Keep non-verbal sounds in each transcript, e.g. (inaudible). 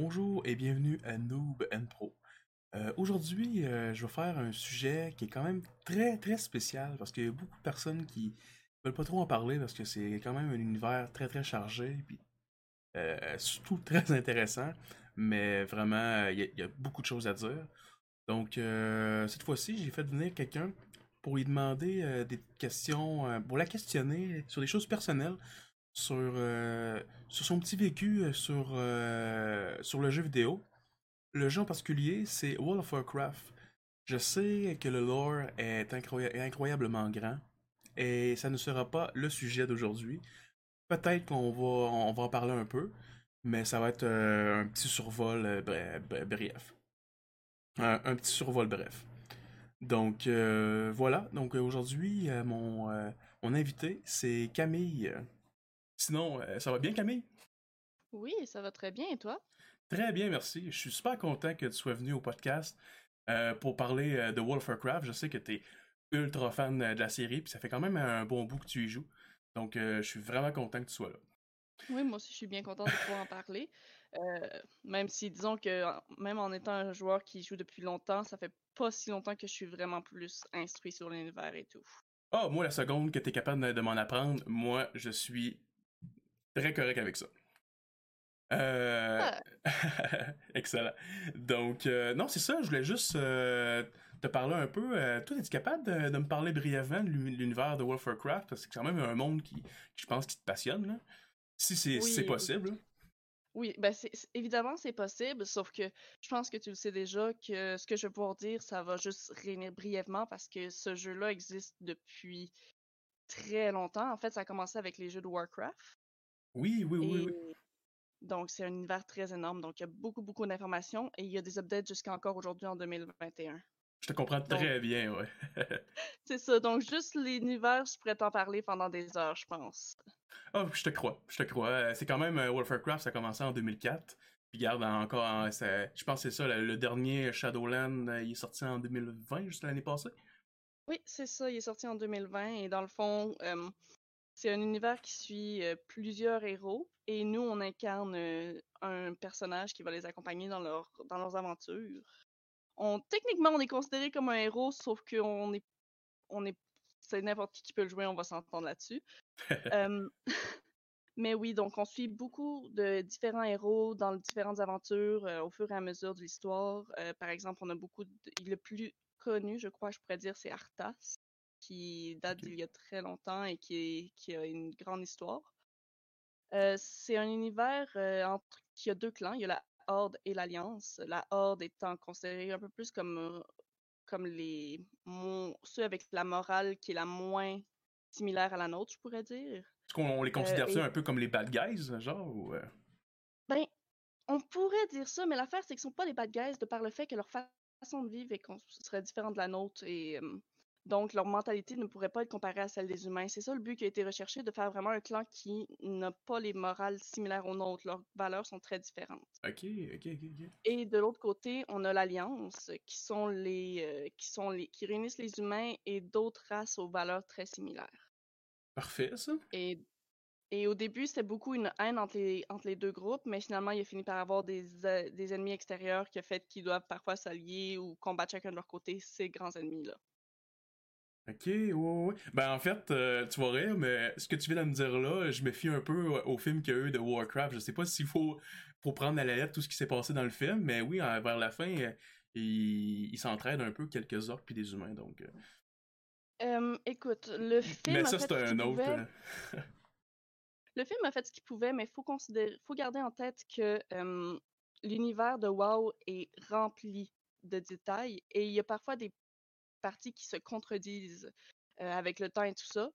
Bonjour et bienvenue à Noob and Pro. Euh, Aujourd'hui, euh, je vais faire un sujet qui est quand même très très spécial parce qu'il y a beaucoup de personnes qui veulent pas trop en parler parce que c'est quand même un univers très très chargé puis euh, surtout très (laughs) intéressant, mais vraiment il y, a- beaucoup de choses à dire. Donc cette fois-ci, j'ai fait venir quelqu'un pour lui demander des questions, pour la questionner sur des choses personnelles, sur, euh, sur son petit vécu euh, sur, euh, sur le jeu vidéo. Le jeu en particulier, c'est World of Warcraft. Je sais que le lore est incroya- est incroyablement grand et ça ne sera pas le sujet d'aujourd'hui. Peut-être qu'on va, on va en parler un peu, mais ça va être un petit survol bre- bre- bref. Un, un petit survol bref. Donc voilà, donc aujourd'hui, mon, mon invité, c'est Camille. Sinon, euh, ça va bien Camille? Oui, ça va très bien, et toi? Très bien, merci. Je suis super content que tu sois venu au podcast euh, pour parler euh, de World of Warcraft. Je sais que tu es ultra fan de la série, puis ça fait quand même un bon bout que tu y joues. Donc, euh, je suis vraiment content que tu sois là. Oui, moi aussi, je suis bien contente de pouvoir en parler. (laughs) Même si, disons que même en étant un joueur qui joue depuis longtemps, ça fait pas si longtemps que je suis vraiment plus instruit sur l'univers et tout. Ah, moi, la seconde que tu es capable de m'en apprendre, moi, je suis très correct avec ça. Euh... Ah. (laughs) Excellent. Donc, euh, non, c'est ça, je voulais juste euh, te parler un peu. Toi, es-tu capable de, de me parler brièvement de l'uni- l'univers de World of Warcraft? Parce que c'est quand même un monde qui, qui, je pense, qui te passionne, là. Si c'est si c'est Oui, possible. là. oui, ben c'est c'est- évidemment c'est possible, sauf que je pense que tu le sais déjà que ce que je vais pouvoir dire, ça va juste réunir brièvement parce que ce jeu-là existe depuis très longtemps. En fait, ça a commencé avec les jeux de Warcraft. Oui, oui, oui, Et oui. donc, c'est un univers très énorme. Donc, il y a beaucoup, beaucoup d'informations et il y a des updates jusqu'à encore aujourd'hui en 2021. Je te comprends Donc, très bien, ouais. (laughs) c'est ça. Donc, juste l'univers, je pourrais t'en parler pendant des heures, je pense. Ah, je te crois, je te crois. Euh, C'est quand même euh, World of Warcraft, ça a commencé en 2004. Puis garde encore, ça- je pense que c'est ça, le, dernier Shadowland, euh, il est sorti en 2020, juste l'année passée. Oui, c'est ça. Il est sorti en 2020 et dans le fond, euh, c'est un univers qui suit euh, plusieurs héros et nous, on incarne euh, un personnage qui va les accompagner dans, leur, dans leurs aventures. On, techniquement, on est considéré comme un héros, sauf qu'on est, on est, c'est n'importe qui qui peut le jouer, on va s'entendre là-dessus. (laughs) Euh, (laughs) mais oui, donc on suit beaucoup de différents héros dans les différentes aventures au fur et à mesure de l'histoire. Par exemple, on a beaucoup de... Le plus connu, je crois, je pourrais dire, c'est Arthas, qui date d'il y a très longtemps et qui, est- qui a une grande histoire. Euh, c'est un univers euh, entre qui a deux clans. Il y a la Horde et l'Alliance. La Horde étant considérée un peu plus comme, euh, comme les mon- ceux avec la morale qui est la moins similaire à la nôtre, je pourrais dire. Est-ce qu'on les Euh, considère ça et un peu comme les bad guys, genre ou, ben, on pourrait dire ça, mais l'affaire, c'est qu'ils sont pas des bad guys de par le fait que leur fa- façon de vivre est serait différente de la nôtre et donc leur mentalité ne pourrait pas être comparée à celle des humains. C'est ça le but qui a été recherché, de faire vraiment un clan qui n'a pas les morales similaires aux nôtres. Leurs valeurs sont très différentes. Ok, ok, ok, ok. Et de l'autre côté, on a l'Alliance, qui sont les, euh, qui sont les, qui réunissent les humains et d'autres races aux valeurs très similaires. Parfait, ça. Et, et au début, c'était beaucoup une haine entre les, entre les deux groupes, mais finalement, il a fini par avoir des, euh, des ennemis extérieurs qui a fait qu'ils doivent parfois s'allier ou combattre chacun de leur côté ces grands ennemis-là. Ok, ouais, ouais. Ben, en fait, euh, tu vas rire, mais ce que tu viens de me dire là, je me fie un peu au film qu'il y a eu de Warcraft. Je sais pas s'il faut, faut prendre à la lettre tout ce qui s'est passé dans le film, mais oui, euh, vers la fin, euh, ils il s'entraident un peu quelques orques puis des humains, donc... euh. Euh, écoute, le film Mais a ça, c'est ce un autre... pouvait. euh, (laughs) Le film a fait ce qu'il pouvait, mais il faut considérer, faut garder en tête que euh, l'univers de WoW est rempli de détails et il y a parfois des parties qui se contredisent avec le temps et tout ça.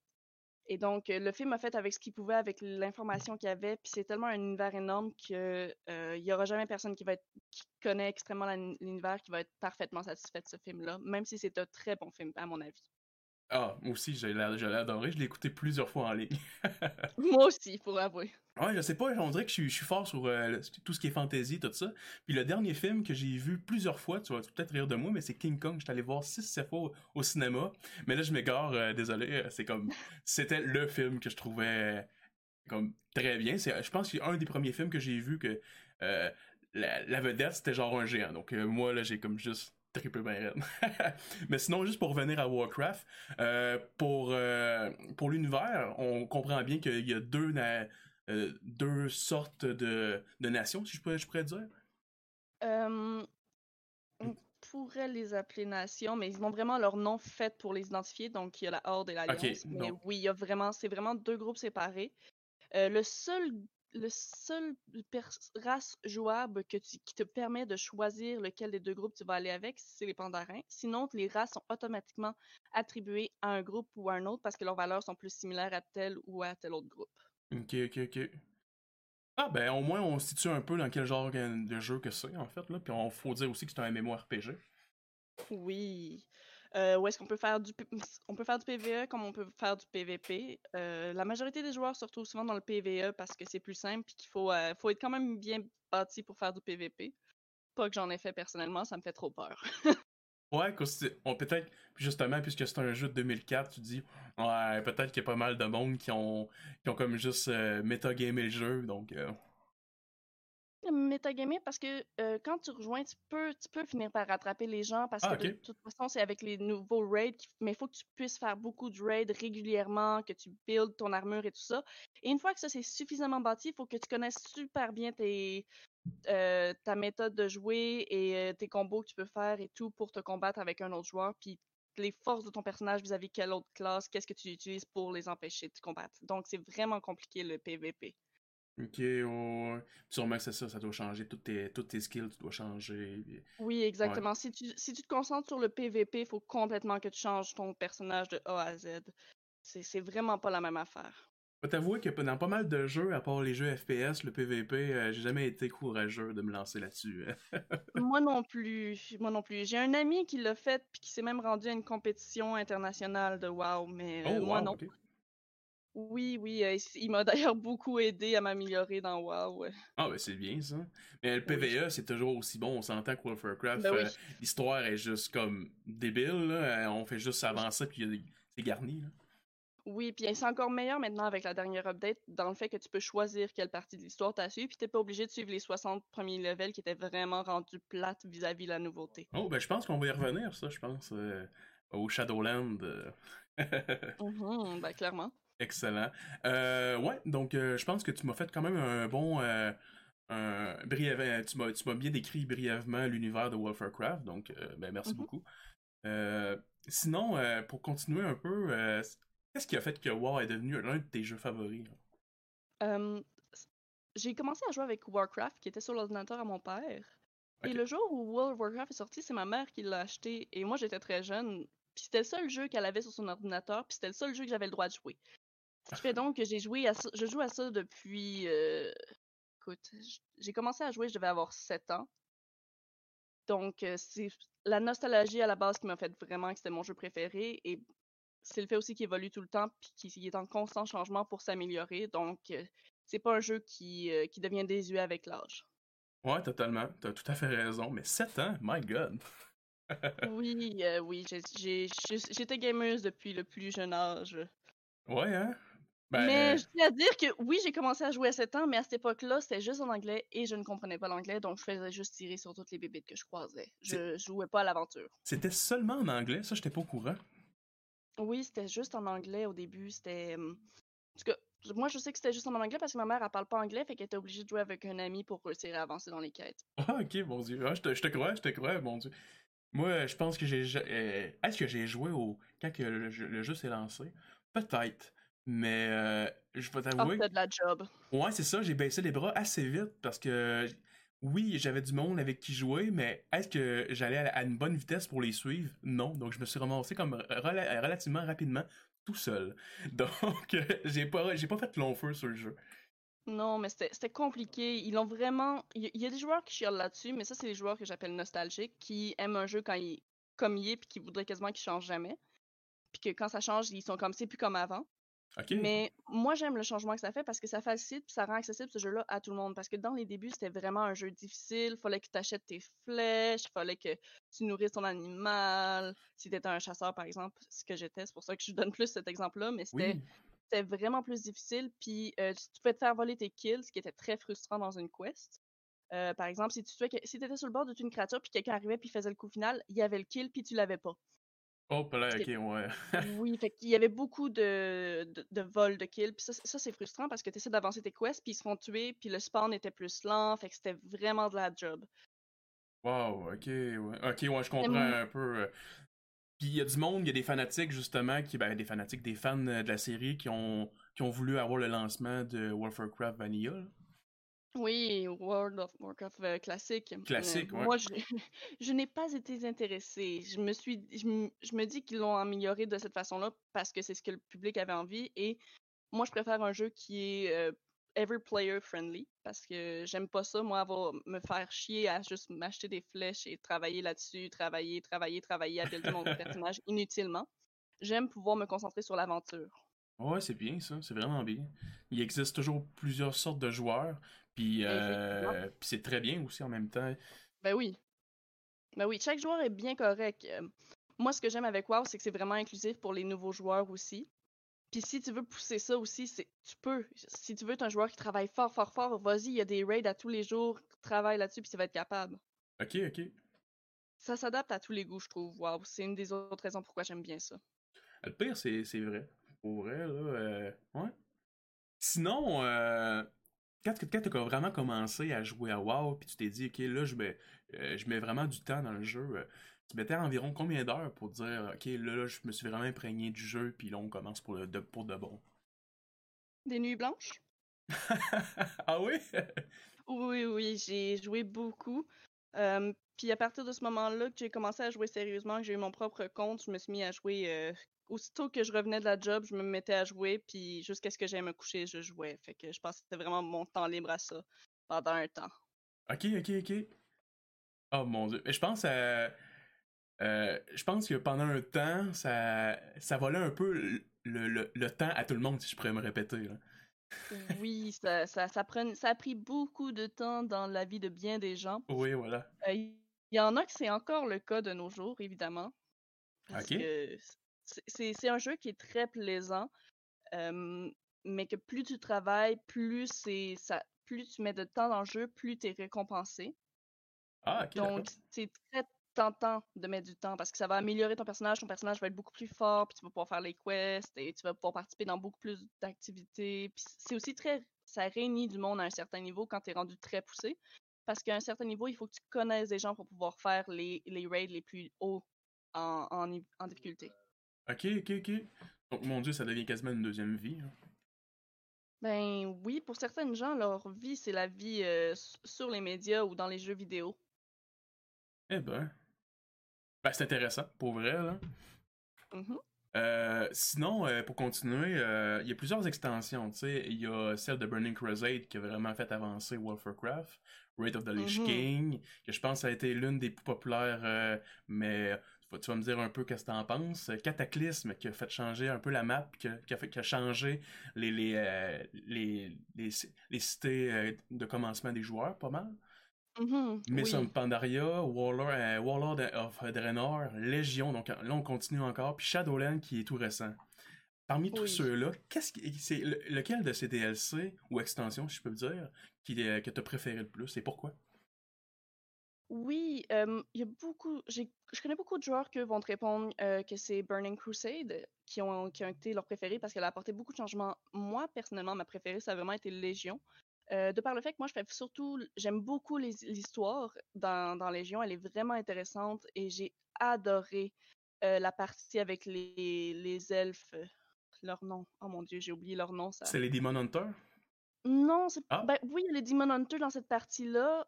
Et donc, le film a fait avec ce qu'il pouvait, avec l'information qu'il avait, puis c'est tellement un univers énorme que euh, il y aura jamais personne qui va qui connaît extrêmement l'univers qui va être parfaitement satisfait de ce film-là, même si c'est un très bon film à mon avis. Ah, moi aussi, j'ai l'ai adoré. Je l'ai écouté plusieurs fois en ligne. (laughs) Moi aussi, pour avouer. Ouais, je sais pas, on dirait que je suis, je suis fort sur euh, tout ce qui est fantasy, tout ça. Puis le dernier film que j'ai vu plusieurs fois, tu vas peut-être rire de moi, mais c'est King Kong. J'étais allé voir 6-7 fois au, au cinéma. Mais là, je m'égare, euh, désolé. euh, C'est comme. C'était le film que je trouvais comme très bien. C'est, je pense que c'est un des premiers films que j'ai vu que euh, la, la vedette, c'était genre un géant. Donc moi, là, j'ai comme juste trippé bien. (laughs) Mais sinon, juste pour revenir à Warcraft, euh, pour, euh, pour l'univers, on comprend bien qu'il y a deux, na- euh, deux sortes de, de nations, si je pourrais, je pourrais dire. On pourrait les appeler nations, mais ils ont vraiment leur nom fait pour les identifier. Donc, il y a la Horde et l'Alliance. mais donc- oui, il y a vraiment, c'est vraiment deux groupes séparés. Le seul, le seul race jouable que tu- qui te permet de choisir lequel des deux groupes tu vas aller avec, c'est les pandarins. Sinon, les races sont automatiquement attribuées à un groupe ou à un autre parce que leurs valeurs sont plus similaires à tel ou à tel autre groupe. Ok, ok, ok. Ah ben au moins on se situe un peu dans quel genre de jeu que c'est en fait là, puis on faut dire aussi que c'est un MMORPG. Oui. Euh, où est-ce qu'on peut faire du (laughs) on peut faire du PVE comme on peut faire du PVP. Euh, la majorité des joueurs se retrouvent souvent dans le PVE parce que c'est plus simple et qu'il faut, euh, faut être quand même bien bâti pour faire du PVP. Pas que j'en ai fait personnellement, ça me fait trop peur. (laughs) Ouais, on peut-être justement puisque c'est un jeu de 2004, tu dis ouais peut-être qu'il y a pas mal de monde qui ont qui ont comme juste euh, métagamé le jeu, donc Metagamer parce que euh, quand tu rejoins, tu peux, tu peux finir par rattraper les gens parce Ah, que de toute façon, c'est avec les nouveaux raids, qui- mais il faut que tu puisses faire beaucoup de raids régulièrement, que tu builds ton armure et tout ça. Et une fois que ça c'est suffisamment bâti, il faut que tu connaisses super bien tes, euh, ta méthode de jouer et euh, tes combos que tu peux faire et tout pour te combattre avec un autre joueur, puis les forces de ton personnage vis-à-vis quelle autre classe, qu'est-ce que tu utilises pour les empêcher de te combattre. Donc c'est vraiment compliqué le PVP. Ok, ouais. sûrement que c'est ça, ça doit changer toutes tes toutes tes skills, tu dois changer. Oui, exactement. Si tu, si tu te concentres sur le PVP, il faut complètement que tu changes ton personnage de A à Z. C'est vraiment pas la même affaire. Je t'avouer que dans pas mal de jeux, à part les jeux FPS, le PVP, euh, j'ai jamais été courageux de me lancer là-dessus. (laughs) Moi non plus. Moi non plus. J'ai un ami qui l'a fait puis qui s'est même rendu à une compétition internationale de WoW, mais euh, oh moi wow, non. Oui, oui. euh, il m'a (laughs) d'ailleurs beaucoup aidé à m'améliorer dans WoW. Ah ben c'est bien ça. Mais le Oui. PVE c'est toujours aussi bon, on s'entend que World of Warcraft, Ben oui. euh, l'histoire est juste comme débile, là. On fait juste avancer puis c'est garni. Là. Oui, puis c'est encore meilleur maintenant avec la dernière update dans le fait que tu peux choisir quelle partie de l'histoire t'as suivi, puis t'es pas obligé de suivre les 60 premiers levels qui étaient vraiment rendus plates vis-à-vis de la nouveauté. Oh ben je pense qu'on va y revenir ça, je pense, euh, au Shadowland. Mhm, ben clairement. Excellent. Euh, ouais, donc euh, je pense que tu m'as fait quand même un bon. euh, un briève- tu m'as bien décrit brièvement l'univers de World of Warcraft, donc ben, merci Mhm. beaucoup. Sinon, pour continuer un peu, qu'est-ce qui a fait que WoW est devenu l'un de tes jeux favoris? j'ai commencé à jouer avec Warcraft qui était sur l'ordinateur à mon père. Et le jour où World of Warcraft est sorti, c'est ma mère qui l'a acheté. Et moi, j'étais très jeune. Puis c'était le seul jeu qu'elle avait sur son ordinateur. Puis c'était le seul jeu que j'avais le droit de jouer. Ce qui fait donc que j'ai joué à ça. Je joue à ça depuis. euh, Écoute, j'ai commencé à jouer, je devais avoir 7 ans. Donc, euh, c'est la nostalgie à la base qui m'a fait vraiment que c'était mon jeu préféré. Et c'est le fait aussi qu'il évolue tout le temps puis qu'il est en constant changement pour s'améliorer. Donc, euh, c'est pas un jeu qui, qui devient désuet avec l'âge. Ouais, totalement. T'as tout à fait raison. Mais 7 ans, my god. (laughs) Oui, euh, oui, j'étais gameuse depuis le plus jeune âge. Ouais, hein? Ben, Mais je tiens à dire que oui, j'ai commencé à jouer à 7 ans, mais à cette époque-là, c'était juste en anglais et je ne comprenais pas l'anglais, donc je faisais juste tirer sur toutes les bébites que je croisais. Je jouais pas à l'aventure. c'était seulement en anglais, ça, j'étais pas au courant? Oui, c'était juste en anglais au début. C'était. En tout cas, moi, je sais que c'était juste en anglais parce que ma mère, elle parle pas anglais, fait qu'elle était obligée de jouer avec un ami pour réussir à avancer dans les quêtes. (laughs) Ah, ok, mon dieu. Ah, je, te, je te crois, je te crois, mon dieu. Moi, je pense que j'ai. ja- euh, Est-ce que j'ai joué au. Quand le, jeu- le jeu s'est lancé? Peut-être. Mais euh, je vais Ah, t'avouer. c'était de la job. Ouais, c'est ça, j'ai baissé les bras assez vite parce que. Oui, j'avais du monde avec qui jouer, mais est-ce que j'allais à une bonne vitesse pour les suivre? Non. Donc, je me suis ramassé comme rela- relativement rapidement tout seul. (laughs) Donc, euh, j'ai pas, j'ai pas fait long feu sur le jeu. Non, mais c'était compliqué. Ils l'ont vraiment. Il y, il y a des joueurs qui chialent là-dessus, mais ça, c'est les joueurs que j'appelle nostalgiques, qui aiment un jeu quand il, comme il est, puis qui voudraient quasiment qu'il change jamais. Puis que quand ça change, ils sont comme c'est plus comme avant. Mais moi, j'aime le changement que ça fait parce que ça facilite puis ça rend accessible ce jeu-là à tout le monde. Parce que dans les débuts, c'était vraiment un jeu difficile. Fallait que tu achètes tes flèches, fallait que tu nourrisses ton animal. Si tu étais un chasseur, par exemple, ce que j'étais, c'est pour ça que je donne plus cet exemple-là, mais c'était Oui. vraiment plus difficile. Puis euh, tu pouvais te faire voler tes kills, ce qui était très frustrant dans une quest. Euh, par exemple, si tu tuais, si étais sur le bord de une créature, puis quelqu'un arrivait, puis faisait le coup final, il y avait le kill, puis tu l'avais pas. Oh, là, ok, ouais. oui, (laughs) fait qu'il y avait beaucoup de, de, de vols de kills, puis ça, ça c'est frustrant parce que tu essaies d'avancer tes quests, puis ils se font tuer, puis le spawn était plus lent, fait que c'était vraiment de la job. Wow, ok, ouais. Ok, ouais, je comprends un peu. Euh. Puis il y a du monde, il y a des fanatiques justement, qui, ben, des fanatiques, des fans de la série qui ont, qui ont voulu avoir le lancement de World of Warcraft Vanilla. Oui, World of Warcraft euh, classique. Classique, ouais. Moi, je, (laughs) je n'ai pas été intéressée. Je me suis, je, me dis qu'ils l'ont amélioré de cette façon-là parce que c'est ce que le public avait envie. Et moi, je préfère un jeu qui est euh, ever player friendly parce que j'aime pas ça, moi, avoir me faire chier à juste m'acheter des flèches et travailler là-dessus, travailler, travailler, travailler à builder mon (laughs) personnage inutilement. J'aime pouvoir me concentrer sur l'aventure. Ouais, c'est bien ça, c'est vraiment bien. Il existe toujours plusieurs sortes de joueurs, puis, euh, c'est très bien aussi en même temps. Ben oui. Ben oui, chaque joueur est bien correct. Euh, moi, ce que j'aime avec WoW, c'est que c'est vraiment inclusif pour les nouveaux joueurs aussi. Puis si tu veux pousser ça aussi, c'est tu peux. Si tu veux être un joueur qui travaille fort, fort, fort, vas-y, il y a des raids à tous les jours, travaille là-dessus, puis tu vas être capable. Ok, ok. Ça s'adapte à tous les goûts, je trouve. Wow, c'est une des autres raisons pourquoi j'aime bien ça. Le pire, c'est vrai. Pour vrai, là. Euh, ouais. Sinon, euh, quand, quand tu as vraiment commencé à jouer à WoW, puis tu t'es dit, OK, là, je mets, euh, je mets vraiment du temps dans le jeu, euh, tu mettais environ combien d'heures pour dire, OK, là, je me suis vraiment imprégné du jeu, puis là, on commence pour, le, de, pour de bon? Des nuits blanches? (laughs) ah oui? (laughs) oui, oui, j'ai joué beaucoup. Euh, puis à partir de ce moment-là que j'ai commencé à jouer sérieusement, que j'ai eu mon propre compte, je me suis mis à jouer aussitôt que je revenais de la job, je me mettais à jouer, puis jusqu'à ce que j'aille me coucher, je jouais. Fait que je pense que c'était vraiment mon temps libre à ça pendant un temps. Ok, ok, ok. Oh mon dieu. Je pense à. Euh, je pense que pendant un temps, ça, ça volait un peu le, le, temps à tout le monde, si je pourrais me répéter. oui, ça, ça, ça, ça a pris beaucoup de temps dans la vie de bien des gens. Oui, voilà. Euh, il y en a que c'est encore le cas de nos jours, évidemment. Parce ok c'est un jeu qui est très plaisant, mais que plus tu travailles, plus c'est ça, plus tu mets de temps dans le jeu, plus tu es récompensé. Ah, Donc, c'est très tentant de mettre du temps parce que ça va améliorer ton personnage, ton personnage va être beaucoup plus fort, puis tu vas pouvoir faire les quests et tu vas pouvoir participer dans beaucoup plus d'activités. Puis c'est aussi très. Ça réunit du monde à un certain niveau quand tu es rendu très poussé. Parce qu'à un certain niveau, il faut que tu connaisses des gens pour pouvoir faire les, les raids les plus hauts en, en difficulté. Ok, ok, ok. Donc, mon Dieu, ça devient quasiment une deuxième vie. Hein. Ben oui, pour certaines gens, leur vie, c'est la vie euh, sur les médias ou dans les jeux vidéo. Eh ben. Ben, c'est intéressant, pour vrai, là. Mm-hmm. Euh, sinon, euh, pour continuer, il y a plusieurs extensions. Il y a celle de Burning Crusade qui a vraiment fait avancer World of Warcraft. Rate of the Lich mm-hmm. King, que je pense a été l'une des plus populaires, mais tu vas me dire un peu qu'est-ce que t'en penses. Cataclysme qui a fait changer un peu la map, qui a, qui a, fait, qui a changé les, les, euh, les, les, les, cités euh, de commencement des joueurs, pas mal. Miss Pandaria, Warlord, euh, Warlord of Draenor, Légion, donc là on continue encore, puis Shadowland qui est tout récent. Parmi tous ceux-là, qu'est-ce qui, c'est lequel de ces DLC ou extensions, si je peux me dire, qui, que tu as préféré le plus et pourquoi? Oui, il y a beaucoup je connais beaucoup de joueurs qui vont te répondre, que c'est Burning Crusade qui ont qui ont été leurs préférés parce qu'elle a apporté beaucoup de changements. Moi, personnellement, ma préférée, ça a vraiment été Légion. de par le fait que moi, je fais surtout j'aime beaucoup l'histoire dans dans Légion, elle est vraiment intéressante et j'ai adoré, la partie avec les les elfes, leur nom, oh mon Dieu, j'ai oublié leur nom, ça C'est les Demon Hunters? Non, c'est ah! ben oui, il y a les Demon Hunters dans cette partie-là,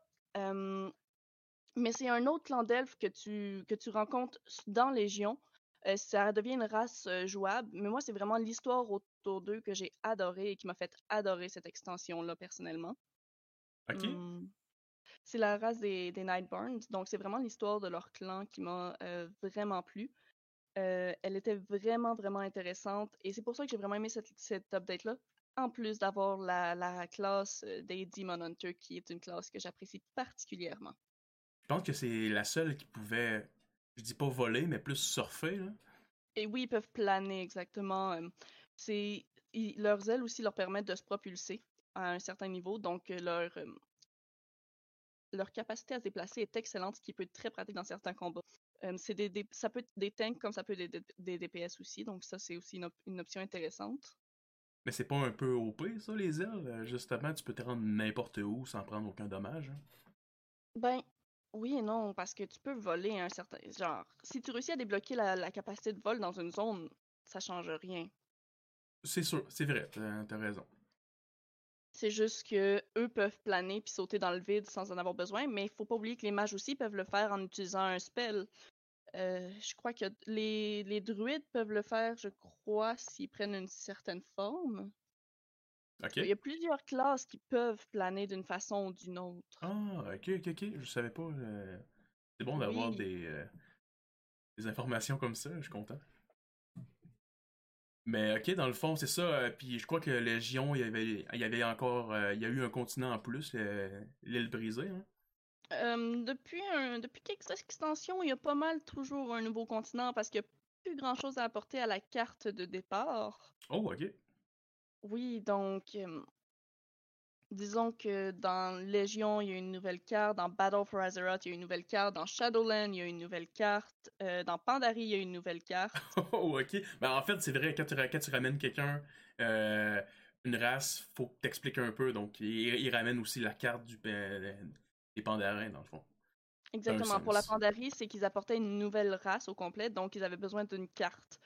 mais c'est un autre clan d'elfes que tu, que tu rencontres dans Légion. Euh, ça devient une race euh, jouable, mais moi, c'est vraiment l'histoire autour d'eux que j'ai adoré et qui m'a fait adorer cette extension-là, personnellement. OK. Mmh. c'est la race des, des Nightborns, donc c'est vraiment l'histoire de leur clan qui m'a euh, vraiment plu. elle était vraiment, vraiment intéressante et c'est pour ça que j'ai vraiment aimé cette, cette update-là, en plus d'avoir la, la classe des Demon Hunters, qui est une classe que j'apprécie particulièrement. Je pense que c'est la seule qui pouvait, je dis pas voler, mais plus surfer. Là. Et oui, ils peuvent planer, exactement. Euh, c'est leurs ailes aussi leur permettent de se propulser à un certain niveau, donc euh, leur, euh, leur capacité à se déplacer est excellente, ce qui peut être très pratique dans certains combats. Euh, c'est des, des- ça peut être des tanks comme ça peut être des, DPS aussi, donc ça c'est aussi une, op- une option intéressante. Mais c'est pas un peu OP, ça, les ailes? Justement, tu peux te rendre n'importe où sans prendre aucun dommage. hein? Ben, oui et non, parce que tu peux voler un certain... Genre, si tu réussis à débloquer la, la capacité de vol dans une zone, ça change rien. C'est sûr, c'est vrai, t'as raison. C'est juste que eux peuvent planer puis sauter dans le vide sans en avoir besoin, mais il faut pas oublier que les mages aussi peuvent le faire en utilisant un spell. Euh, je crois que les, les druides peuvent le faire, je crois, s'ils prennent une certaine forme. Il y a plusieurs classes qui peuvent planer d'une façon ou d'une autre. Ah, ok, ok, ok. Je savais pas. euh, C'est bon d'avoir Oui. des, euh, des informations comme ça, je suis content. Mais ok, dans le fond, c'est ça. euh, puis je crois que Légion, il y avait, il y avait encore. euh, il y a eu un continent en plus, le- l'île brisée. Hein? Euh, depuis, un, depuis quelques extensions, il y a pas mal toujours un nouveau continent parce qu'il n'y a plus grand chose à apporter à la carte de départ. Oh, ok. Oui, donc euh, disons que dans Légion, il y a une nouvelle carte, dans Battle for Azeroth, il y a une nouvelle carte, dans Shadowland, il y a une nouvelle carte, euh, dans Pandarie, il y a une nouvelle (laughs) carte. Oh, ok. Ben, en fait, c'est vrai, quand tu, quand tu ramènes quelqu'un, euh, une race, faut que t'expliques un peu. Donc, il, il ramène aussi la carte du, euh, des pandarins, dans le fond. Exactement. Pour la. Pandarie, c'est qu'ils apportaient une nouvelle race au complet, donc ils avaient besoin d'une carte.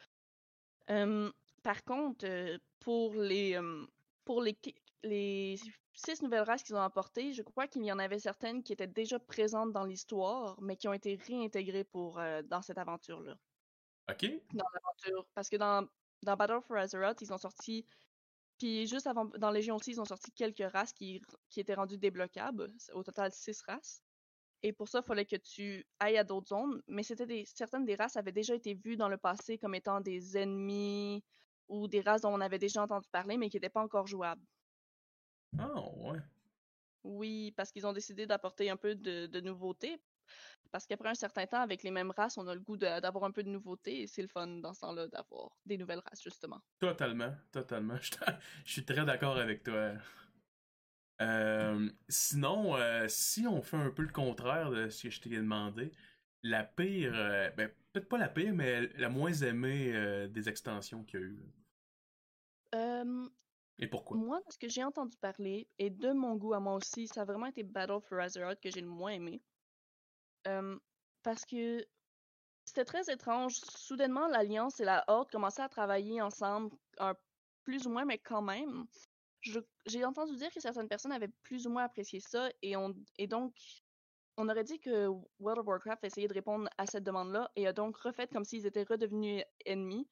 Euh, par contre, euh, pour les euh, pour les, les six nouvelles races qu'ils ont apportées, je crois qu'il y en avait certaines qui étaient déjà présentes dans l'histoire, mais qui ont été réintégrées pour euh, dans cette aventure-là. Ok. Dans l'aventure. Parce que dans, dans Battle for Azeroth, ils ont sorti. Puis juste avant, dans Légion aussi, ils ont sorti quelques races qui, qui étaient rendues débloquables. Au total, six races. Et pour ça, il fallait que tu ailles à d'autres zones. Mais c'était des, certaines des races avaient déjà été vues dans le passé comme étant des ennemis ou des races dont on avait déjà entendu parler, mais qui n'étaient pas encore jouables. Ah, ouais. Oui, parce qu'ils ont décidé d'apporter un peu de, de nouveauté. Parce qu'après un certain temps, avec les mêmes races, on a le goût d'avoir un peu de nouveauté et c'est le fun dans ce temps-là d'avoir des nouvelles races, justement. Totalement, totalement. (laughs) Je suis- je suis très d'accord avec toi. Euh, sinon, euh, si on fait un peu le contraire de ce que je t'ai demandé, la pire, euh, ben, peut-être pas la pire, mais la moins aimée euh, des extensions qu'il y a eu. Euh, Et pourquoi? moi, de ce que j'ai entendu parler, et de mon goût à moi aussi, ça a vraiment été Battle for Azeroth que j'ai le moins aimé. Parce que c'était très étrange. Soudainement, l'Alliance et la Horde commençaient à travailler ensemble, un- plus ou moins, mais quand même. J'ai entendu dire que certaines personnes avaient plus ou moins apprécié ça, et, on, et donc, on aurait dit que World of Warcraft essayait de répondre à cette demande-là, et a donc refait comme s'ils étaient redevenus ennemis.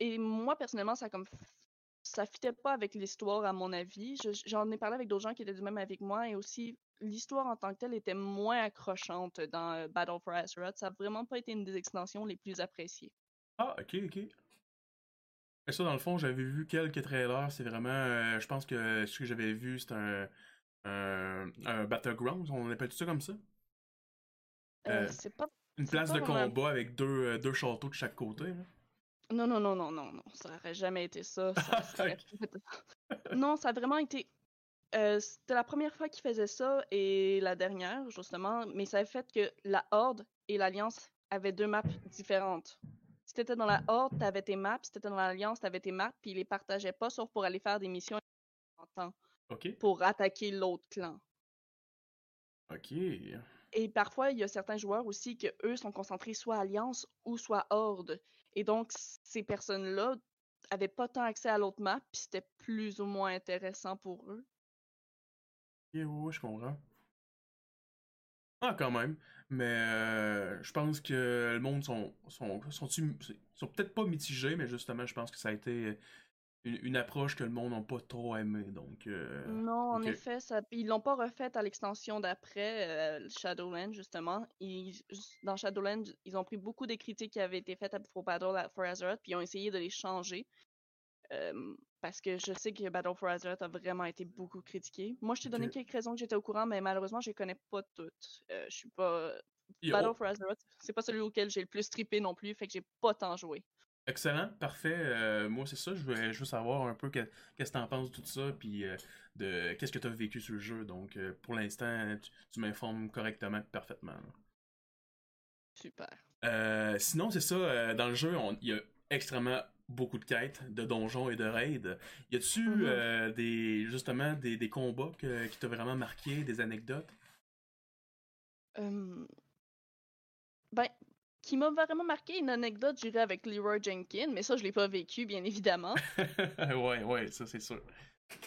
Et moi, personnellement, ça comme ça fitait pas avec l'histoire, à mon avis. Je- J'en ai parlé avec d'autres gens qui étaient du même avec moi, et aussi, l'histoire en tant que telle était moins accrochante dans Battle for Azeroth. Ça a vraiment pas été une des extensions les plus appréciées. Ah, ok, ok. Et ça, dans le fond, j'avais vu quelques trailers. C'est vraiment. euh, je pense que ce que j'avais vu, c'est un, un, un Battlegrounds. On appelle ça comme ça? Euh, Euh, c'est pas. Une place pas de vraiment- combat avec deux, euh, deux châteaux de chaque côté. là? Non, non, non, non, non, non. Ça aurait jamais été ça. ça (laughs) serait- (laughs) non, ça a vraiment été. euh, C'était la première fois qu'ils faisaient ça et la dernière, justement, mais ça a fait que la Horde et l'Alliance avaient deux maps différentes. Si t'étais dans la Horde, t'avais tes maps, si t'étais dans l'Alliance, t'avais tes maps, puis ils les partageaient pas, sauf pour aller faire des missions en temps, Ok. pour attaquer l'autre clan. Ok. Et parfois, il y a certains joueurs aussi que eux sont concentrés soit Alliance ou soit Horde. Et donc, ces personnes-là avaient pas tant accès à l'autre map, puis c'était plus ou moins intéressant pour eux. Ok, ouais, ouais, je comprends. Ah, quand même. Mais euh, je pense que le monde sont, sont, sont, sont peut-être pas mitigés, mais justement, je pense que ça a été une, une approche que le monde n'a pas trop aimé. Donc, euh, Non, en effet, ça... ils l'ont pas refait à l'extension d'après, euh, Shadowland, justement. Ils... Dans Shadowland, ils ont pris beaucoup des critiques qui avaient été faites à pour Battle for Azeroth, puis ils ont essayé de les changer. Euh, parce que je sais que Battle for Azeroth a vraiment été beaucoup critiqué. Moi, je t'ai donné quelques raisons que j'étais au courant, mais malheureusement, je les connais pas toutes. Euh, je suis pas... Battle for Azeroth, c'est pas celui auquel j'ai le plus trippé non plus, fait que j'ai pas tant joué. Excellent, parfait. moi, c'est ça. Je veux savoir un peu qu'est-ce que tu en penses de tout ça, puis de qu'est-ce que tu as vécu sur le jeu. Donc, pour l'instant, tu, m'informes correctement, parfaitement. Super. sinon, c'est ça. dans le jeu, il y a extrêmement beaucoup de quêtes, de donjons et de raids. Y a-tu mm-hmm. des justement des, des combats qui t'ont vraiment marqué, des anecdotes? Ben, qui m'a vraiment marqué une anecdote, j'irai avec Leroy Jenkins, mais ça, je l'ai pas vécu, bien évidemment. (laughs) ouais, ouais, ça, c'est sûr.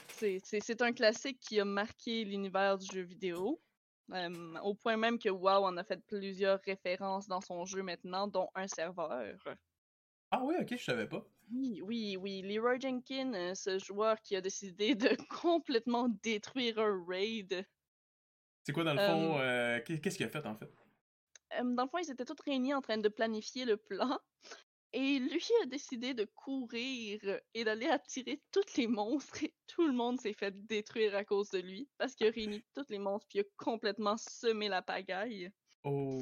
C'est un classique qui a marqué l'univers du jeu vidéo. au point même que WoW en a fait plusieurs références dans son jeu maintenant, dont un serveur. Ah oui, ok, je savais pas. Oui, oui, oui. Leroy Jenkins, euh, ce joueur qui a décidé (laughs) de complètement détruire un raid. C'est quoi dans le fond, euh, qu'est-ce qu'il a fait en fait? Dans le fond, ils étaient tous réunis en train de planifier le plan. (laughs) Et lui a décidé de courir et d'aller attirer tous les monstres. Et tout le monde s'est fait détruire à cause de lui. Parce qu'il a réuni tous les monstres puis il a complètement semé la pagaille. Oh.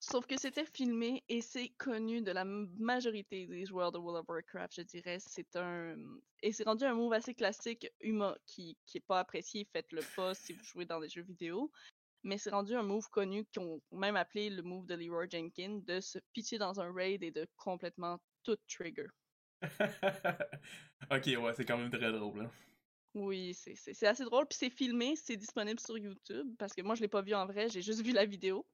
Sauf que c'était filmé et c'est connu de la majorité des joueurs de World of Warcraft, je dirais. C'est un. Et c'est rendu un move assez classique, humain, qui, qui est pas apprécié. Faites-le pas si vous jouez dans des jeux vidéo mais c'est rendu un move connu qu'on même appelé le move de Leroy Jenkins, de se pitcher dans un raid et de complètement tout trigger. (laughs) ok, ouais, c'est quand même très drôle. Hein. Oui, c'est assez drôle. Puis c'est filmé, c'est disponible sur YouTube, parce que moi, je l'ai pas vu en vrai, j'ai juste vu la vidéo.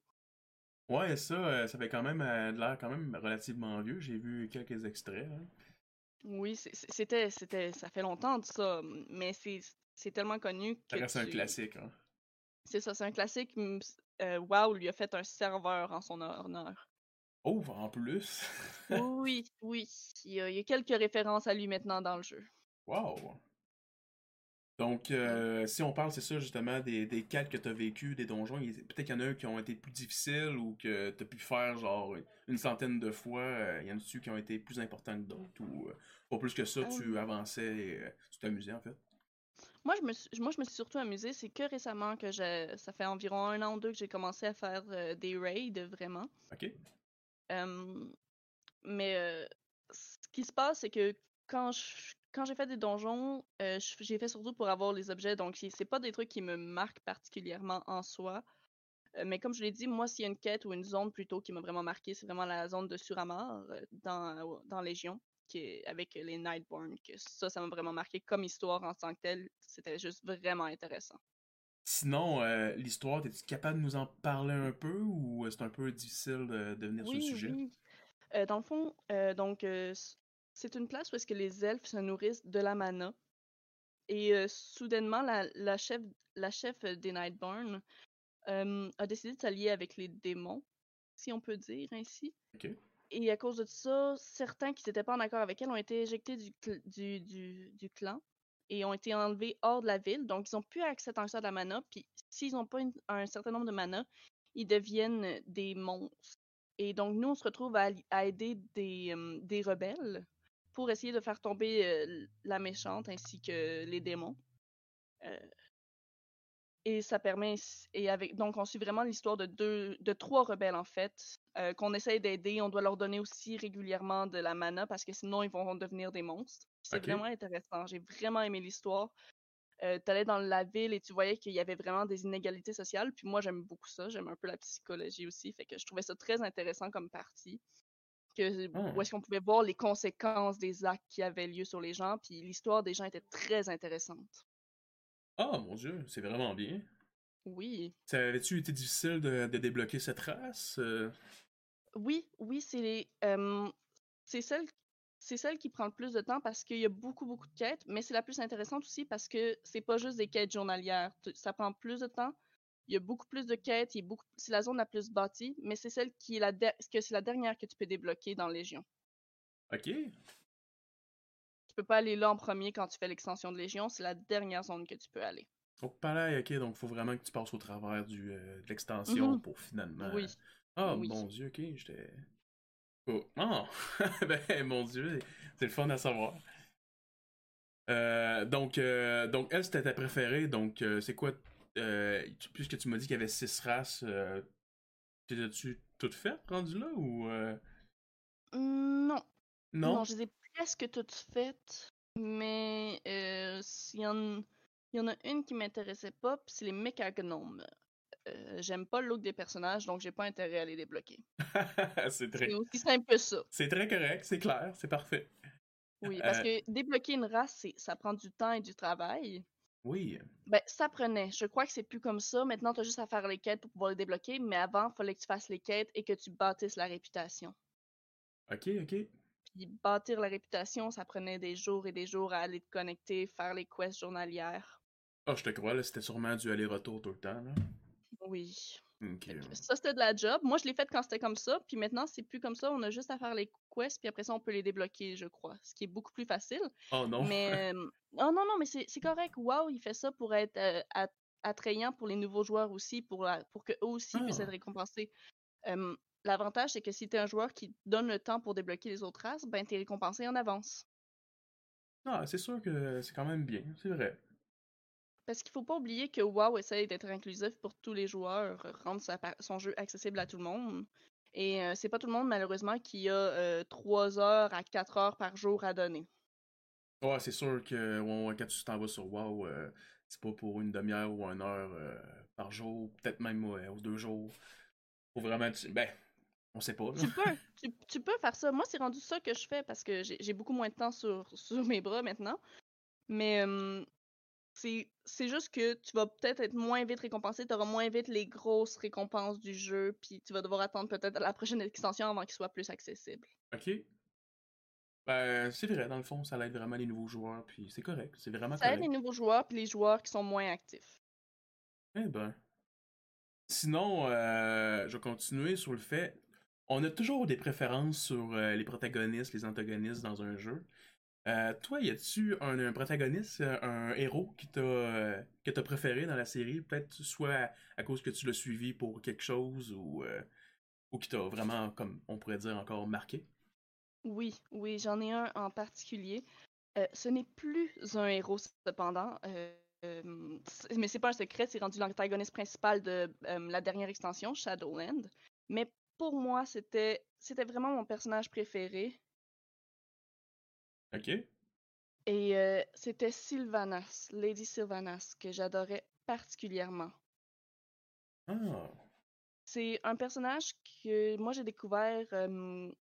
Ouais, ça, euh, ça fait quand même euh, de l'air quand même relativement vieux. J'ai vu quelques extraits. Hein. Oui, c'était, c'était, ça fait longtemps de ça, mais c'est tellement connu que. Ça un classique. Hein. C'est ça, c'est un classique. Euh, WoW lui a fait un serveur en son honneur. Oh, en plus! oui, (laughs) oui. Il y, a, quelques références à lui maintenant dans le jeu. Wow! Donc, euh, si on parle, c'est ça, justement, des, des quêtes que tu as vécues, des donjons, peut-être qu'il y en a qui ont été plus difficiles ou que tu as pu faire, genre, une centaine de fois. Euh, il y en a-tu qui ont été plus importants que d'autres? Ou, pas plus que ça, tu avançais et tu t'amusais, en fait? Moi, je me suis, moi, je me suis surtout amusée. C'est que récemment que j'ai, ça fait environ un an ou deux que j'ai commencé à faire euh, des raids, vraiment. OK. mais euh, ce qui se passe, c'est que quand quand j'ai fait des donjons, euh, j'ai fait surtout pour avoir les objets. Donc, c'est pas des trucs qui me marquent particulièrement en soi. mais comme je l'ai dit, moi, s'il y a une quête ou une zone plutôt qui m'a vraiment marqué, c'est vraiment la zone de Suramar dans, dans Légion avec les Nightborn, que ça, ça m'a vraiment marqué comme histoire en tant que telle. C'était juste vraiment intéressant. Sinon, euh, l'histoire, es-tu capable de nous en parler un peu ou c'est un peu difficile de, venir sur le sujet? Oui. Euh, dans le fond, euh, donc c'est une place où est-ce que les elfes se nourrissent de la mana. Et soudainement, la, la, chef, la chef des Nightborn a décidé de s'allier avec les démons, si on peut dire ainsi. OK. Et à cause de ça, certains qui n'étaient pas en accord avec elle ont été éjectés du, clan et ont été enlevés hors de la ville. Donc, ils n'ont plus accès tant que ça à la mana. Puis, s'ils n'ont pas un certain nombre de mana, ils deviennent des monstres. Et donc, nous, on se retrouve à, aider des, des, rebelles pour essayer de faire tomber la méchante ainsi que les démons. Euh, et ça permet et avec donc on suit vraiment l'histoire de deux de trois rebelles en fait euh, qu'on essaye d'aider. On doit leur donner aussi régulièrement de la mana parce que sinon ils vont devenir des monstres. C'est vraiment intéressant. J'ai vraiment aimé l'histoire. Euh, tu allais dans la ville et tu voyais qu'il y avait vraiment des inégalités sociales. Puis moi j'aime beaucoup ça. J'aime un peu la psychologie aussi. Fait que je trouvais ça très intéressant comme partie que où ah. est-ce qu'on pouvait voir les conséquences des actes qui avaient lieu sur les gens. Puis l'histoire des gens était très intéressante ah, mon Dieu, c'est vraiment bien. Oui. Ça avait-tu été difficile de, débloquer cette race? Euh? Oui, oui, c'est c'est celle c'est celle qui prend le plus de temps parce qu'il y a beaucoup, beaucoup de quêtes, mais c'est la plus intéressante aussi parce que c'est pas juste des quêtes journalières. Ça prend plus de temps. Il y a beaucoup plus de quêtes, c'est la zone la plus bâtie, mais c'est celle qui est la que c'est la dernière que tu peux débloquer dans Légion. OK peux pas aller là en premier quand tu fais l'extension de Légion, c'est la dernière zone que tu peux aller. Oh, pareil, ok, donc faut vraiment que tu passes au travers du, euh, de l'extension mhm. pour finalement. Oui. Ah, mon dieu, ok, j'étais. Oh, oh. (laughs) ben, mon dieu, c'est le fun à savoir. Euh, donc, euh, donc, elle, c'était ta préférée, donc c'est quoi Puisque tu m'as dit qu'il y avait six races, t'es-tu toutes faites rendu là ou mmh, Non, Non? Non, je les ai presque toutes faites, mais euh, y en, il y en a une qui m'intéressait pas, puis c'est les mécagnomes. Euh, J'aime pas le look des personnages, donc j'ai pas intérêt à les débloquer. (laughs) c'est très... Aussi simple que ça. C'est très correct, c'est clair, c'est parfait. Oui, parce que débloquer une race, ça prend du temps et du travail. Oui. Ben, ça prenait. Je crois que c'est plus comme ça. Maintenant, tu as juste à faire les quêtes pour pouvoir les débloquer, mais avant, il fallait que tu fasses les quêtes et que tu bâtisses la réputation. Ok, ok. Puis bâtir la réputation, ça prenait des jours et des jours à aller te connecter, faire les quests journalières. Ah, je te crois, là, c'était sûrement du aller-retour tout le temps, là. Oui. Ça, c'était de la job. Moi, je l'ai fait quand c'était comme ça, puis maintenant, c'est plus comme ça. On a juste à faire les quests, puis après ça, on peut les débloquer, je crois. Ce qui est beaucoup plus facile. Oh non. Mais. (laughs) euh, Oh non, non, mais c'est correct. Wow, il fait ça pour être euh, at- attrayant pour les nouveaux joueurs aussi, pour, la- pour qu'eux aussi puissent Ah. être récompensés. Euh, L'avantage, c'est que si tu es un joueur qui donne le temps pour débloquer les autres races, ben, tu es récompensé en avance. Ah, c'est sûr que c'est quand même bien, c'est vrai. Parce qu'il faut pas oublier que WoW essaye d'être inclusif pour tous les joueurs, euh, rendre sa son jeu accessible à tout le monde. Et euh, c'est pas tout le monde, malheureusement, qui a 3 heures à 4 heures par jour à donner. Ouais, c'est sûr que ouais, quand tu t'en vas sur WoW, euh, c'est pas pour une demi-heure ou une heure euh, par jour, peut-être même ou deux jours. Faut vraiment. Ben, on sait pas, là. Tu peux, (laughs) tu, tu peux faire ça. Moi, c'est rendu ça que je fais parce que j'ai beaucoup moins de temps sur, sur mes bras maintenant. Mais euh, c'est juste que tu vas peut-être être moins vite récompensé, tu auras moins vite les grosses récompenses du jeu, puis tu vas devoir attendre peut-être la prochaine extension avant qu'il soit plus accessible. Ok. Ben, c'est vrai, dans le fond, ça aide vraiment les nouveaux joueurs, puis c'est correct, c'est vraiment Ça aide correct. les nouveaux joueurs puis les joueurs qui sont moins actifs. Eh ben. Sinon, euh, je vais continuer sur le fait. On a toujours des préférences sur euh, les protagonistes, les antagonistes dans un jeu. Euh, toi, y a-tu un, un protagoniste, euh, un héros qui t'a euh, préféré dans la série, peut-être soit à, cause que tu l'as suivi pour quelque chose ou ou qui t'a vraiment, comme on pourrait dire, encore marqué? Oui, oui, j'en ai un en particulier. Ce n'est plus un héros cependant, mais c'est pas un secret, c'est rendu l'antagoniste principal de la dernière extension, Shadowland. Mais pour moi, c'était c'était vraiment mon personnage préféré. Ok. Et euh, c'était Sylvanas, Lady Sylvanas, que j'adorais particulièrement. Ah. C'est un personnage que moi j'ai découvert euh,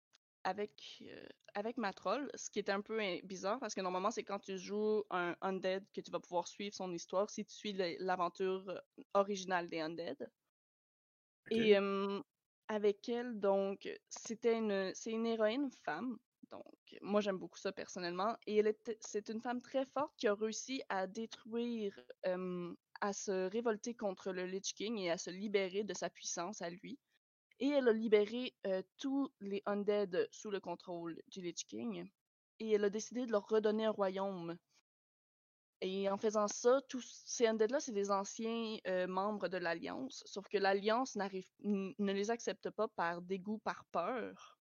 avec, euh, avec ma troll, ce qui est un peu bizarre parce que normalement c'est quand tu joues un Undead que tu vas pouvoir suivre son histoire si tu suis l'aventure euh, originale des Undead. Et avec elle, donc, c'était une, c'est une héroïne femme. Donc, moi j'aime beaucoup ça personnellement. Et elle était, c'est une femme très forte qui a réussi à détruire, à se révolter contre le Lich King et à se libérer de sa puissance à lui. Et elle a libéré tous les Undead sous le contrôle du Lich King. Et elle a décidé de leur redonner un royaume. Et en faisant ça, tous ces Undead-là, c'est des anciens euh, membres de l'Alliance. Sauf que l'Alliance ne les accepte pas par dégoût, par peur.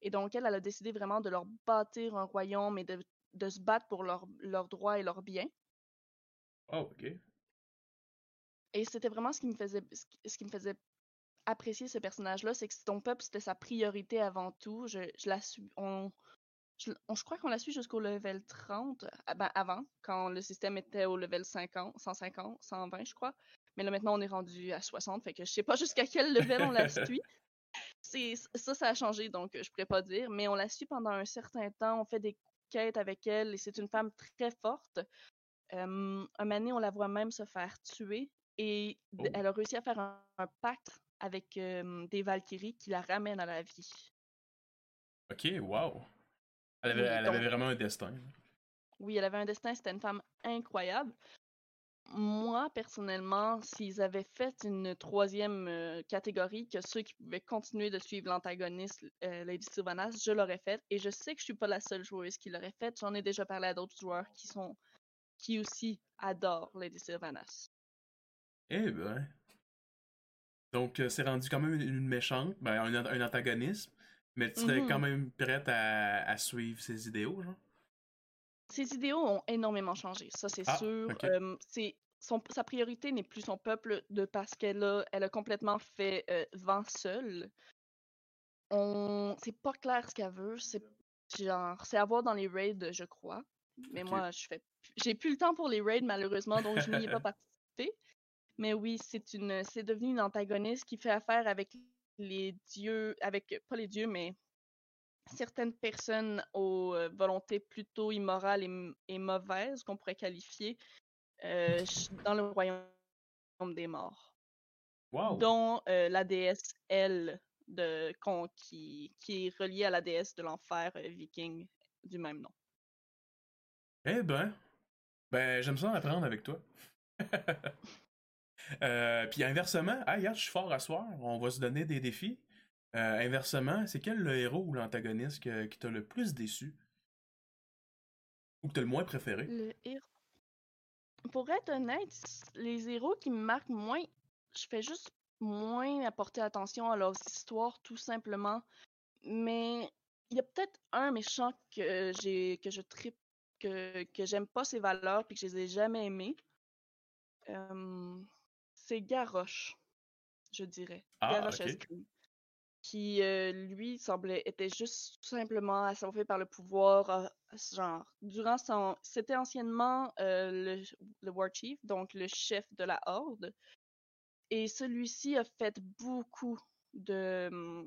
Et donc, elle, elle a décidé vraiment de leur bâtir un royaume et de, de se battre pour leurs leurs droits et leurs biens. Oh, ok. Et c'était vraiment ce qui me faisait, ce qui, me faisait apprécier ce personnage-là, c'est que ton peuple, c'était sa priorité avant tout. Je, je la on, je, on- je crois qu'on la suit jusqu'au level 30, ah ben, avant, quand le système était au level 50, 150, 120, je crois. Mais là, maintenant, on est rendu à 60, fait que je sais pas (laughs) jusqu'à quel level on la (laughs) suit. Ça, ça a changé, donc je pourrais pas dire. Mais on la suit pendant un certain temps, on fait des quêtes avec elle, et c'est une femme très forte. Euh, un donné, on la voit même se faire tuer, et Oh. elle a réussi à faire un, un pacte avec euh, des Valkyries qui la ramènent à la vie. Ok, wow. Elle avait, elle vraiment un destin. Oui, elle avait un destin, c'était une femme incroyable. Moi, personnellement, s'ils avaient fait une troisième euh, catégorie, que ceux qui pouvaient continuer de suivre l'antagoniste, euh, Lady Sylvanas, je l'aurais fait. Et je sais que je suis pas la seule joueuse qui l'aurait fait. J'en ai déjà parlé à d'autres joueurs qui sont qui aussi adorent Lady Sylvanas. Eh ben. Donc, euh, c'est rendu quand même une, une méchante, ben, un, un antagonisme, mais tu serais Mhm. quand même prête à, à suivre ses idéaux, genre? Ses idéaux ont énormément changé, ça c'est Ah, sûr. Euh, c'est son, sa priorité n'est plus son peuple de parce qu'elle a, elle a complètement fait euh, vent seul. On, c'est pas clair ce qu'elle veut. C'est, genre, c'est à voir dans les raids, je crois. Mais moi, je fais, j'ai plus le temps pour les raids malheureusement, donc je n'y ai pas (laughs) participé. Mais oui, c'est une, c'est devenu une antagoniste qui fait affaire avec les dieux, avec pas les dieux, mais certaines personnes aux euh, volontés plutôt immorales et, mauvaises qu'on pourrait qualifier euh, dans le royaume des morts, Wow! dont euh, la déesse Elle de qui, qui est reliée à la déesse de l'enfer euh, viking du même nom. Eh ben, ben j'aime ça en apprendre avec toi. (laughs) Euh, puis inversement, ah, regarde, je suis fort à soir, on va se donner des défis. Euh, inversement, c'est quel le héros ou l'antagoniste qui t'a le plus déçu? Ou que t'as le moins préféré? Le héros. Pour être honnête, les héros qui me marquent moins, je fais juste moins apporter attention à leurs histoires, tout simplement. Mais il y a peut-être un méchant que j'ai que je tripe, que, que j'aime pas ses valeurs puis que je les ai jamais aimés. Euh, c'est Garrosh, je dirais. Ah, Garrosh. Qui, euh, lui, semblait était juste tout simplement assoiffé par le pouvoir. euh, genre, durant son. C'était anciennement euh, le, le War Chief, donc le chef de la Horde. Et celui-ci a fait beaucoup de,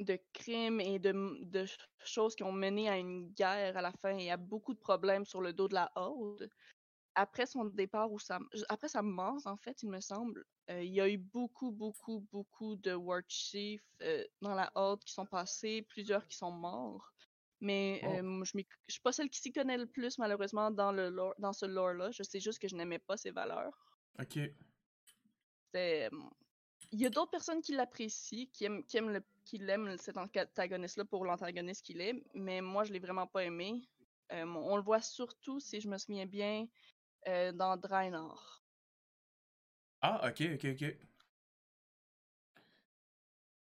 de crimes et de, de choses qui ont mené à une guerre à la fin et à beaucoup de problèmes sur le dos de la Horde. Après son départ ou sa, après sa mort, en fait, il me semble, euh, il y a eu beaucoup, beaucoup, beaucoup de War Chiefs euh, dans la Horde qui sont passés, plusieurs qui sont morts. Mais Oh. euh, je ne suis pas celle qui s'y connaît le plus, malheureusement, dans, le lore, dans ce lore-là. Je sais juste que je n'aimais pas ses valeurs. Ok. Il y a d'autres personnes qui l'apprécient, qui aiment, qui aiment, le, qui l'aiment cet antagoniste-là pour l'antagoniste qu'il est, mais moi, je l'ai vraiment pas aimé. On le voit surtout, si je me souviens bien, euh, dans Draenor. Ah, ok, ok, ok.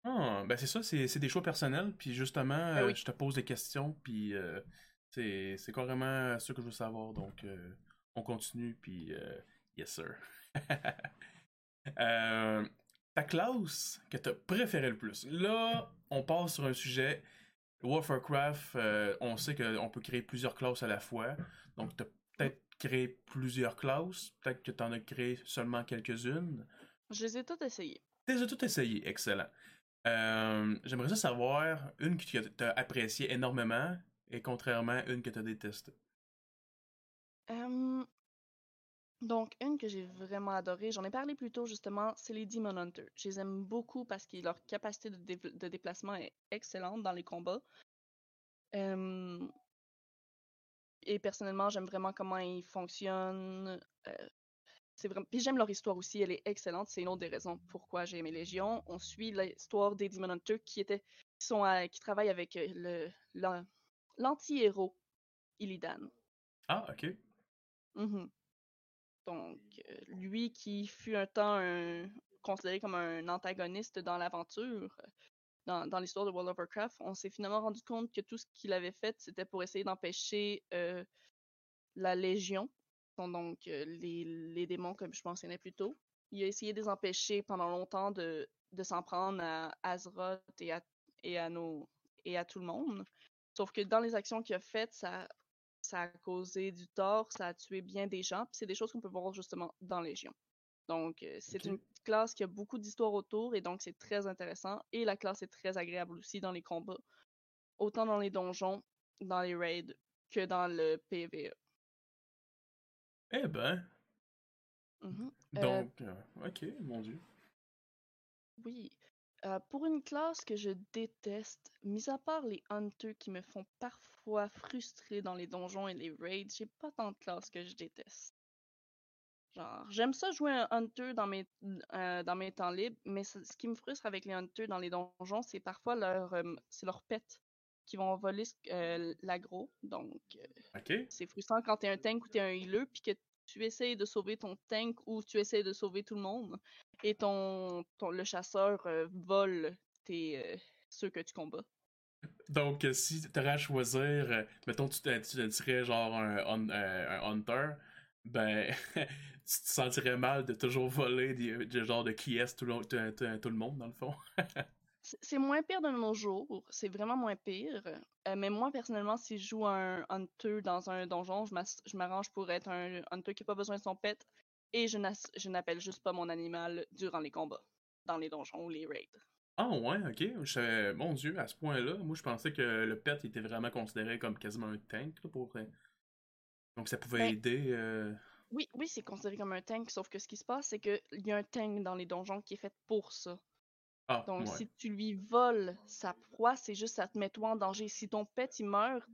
Ah, ben c'est ça, c'est des choix personnels, puis justement, Ben oui. euh, je te pose des questions, puis euh, c'est carrément ce que je veux savoir, donc euh, on continue, puis yes sir. (laughs) Ta classe que t'as préférée le plus? Là, on passe sur un sujet. World of Warcraft, euh, on sait qu'on peut créer plusieurs classes à la fois, donc t'as peut-être créé plusieurs classes, peut-être que t'en as créé seulement quelques-unes. Je les ai toutes essayées. Tu les as toutes essayées, excellent. Euh, J'aimerais ça savoir une que tu as appréciée énormément et contrairement à une que tu as détestée. Euh, donc, une que j'ai vraiment adorée, j'en ai parlé plus tôt justement, c'est les Demon Hunters. Je les aime beaucoup parce que leur capacité de, dé- de déplacement est excellente dans les combats. Euh, et personnellement, j'aime vraiment comment ils fonctionnent. euh, c'est vraiment... Puis j'aime leur histoire aussi, elle est excellente. C'est une autre des raisons pourquoi j'ai aimé Légion. On suit l'histoire des Demon Hunters qui étaient, qui sont, à- qui travaillent avec le l'an- l'anti-héros Illidan. Ah, ok. Mhm. Donc, lui qui fut un temps un- considéré comme un antagoniste dans l'aventure, dans, l'histoire de World of Warcraft, on s'est finalement rendu compte que tout ce qu'il avait fait, c'était pour essayer d'empêcher euh, la Légion, donc euh, les, les démons, comme je mentionnais plus tôt. Il a essayé de les empêcher pendant longtemps de, s'en prendre à Azeroth et à, tout le monde. Sauf que dans les actions qu'il a faites, ça, a causé du tort, ça a tué bien des gens, c'est des choses qu'on peut voir justement dans Légion. Donc, euh, c'est une classe qui a beaucoup d'histoires autour, et donc c'est très intéressant. Et la classe est très agréable aussi dans les combats, autant dans les donjons, dans les raids, que dans le PvE. Eh ben, Mhm. Euh, donc, euh, ok, mon dieu. Oui. Euh, pour une classe que je déteste, mis à part les hunters qui me font parfois frustrer dans les donjons et les raids, j'ai pas tant de classes que je déteste. Genre, j'aime ça jouer un hunter dans mes, euh, dans mes temps libres, mais ce qui me frustre avec les hunters dans les donjons, c'est parfois leur, euh, c'est leurs pets qui vont voler euh, l'aggro. Donc, euh, c'est frustrant quand t'es un tank ou t'es un healer, puis que tu essayes de sauver ton tank ou tu essayes de sauver tout le monde, et ton, ton le chasseur euh, vole tes, ceux que tu combats. Donc, si tu à choisir, mettons, tu tu dirais genre un hunter, ben, (laughs) tu te sentirais mal de toujours voler des, des genres de qui est tout, le- tout, tout- tout le monde, dans le fond? (laughs) C'est moins pire de nos jours, c'est vraiment moins pire. Euh, mais moi, personnellement, si je joue un hunter dans un donjon, je m'arrange pour être un hunter qui n'a pas besoin de son pet et je n'appelle juste pas mon animal durant les combats, dans les donjons ou les raids. Ah ouais, ok. mon dieu, à ce point-là, moi je pensais que le pet était vraiment considéré comme quasiment un tank pour Donc ça pouvait ben aider. Euh, oui, oui, c'est considéré comme un tank, sauf que ce qui se passe, c'est qu'il y a un tank dans les donjons qui est fait pour ça. Ah, Donc, si tu lui voles sa proie, c'est juste ça te met toi en danger. Si ton pet il meurt,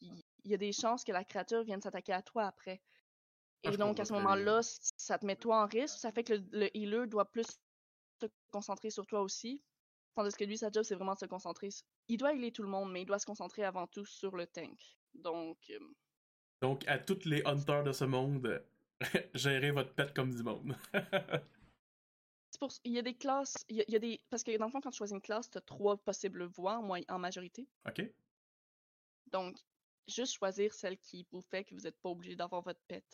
il y, a des chances que la créature vienne s'attaquer à toi après. Ah, Et donc, à ce moment-là, ça te met toi en risque. Ça fait que le, healer doit plus se concentrer sur toi aussi. Tandis que lui, sa job, c'est vraiment de se concentrer. Il doit healer tout le monde, mais il doit se concentrer avant tout sur le tank. Donc. Donc, à tous les hunters de ce monde, (laughs) gérez votre pet comme du monde. (laughs) il y a des classes, il y a, des, parce que dans le fond, quand tu choisis une classe, tu as trois possibles voies en, en majorité. OK. Donc, juste choisir celle qui vous fait que vous n'êtes pas obligé d'avoir votre pet.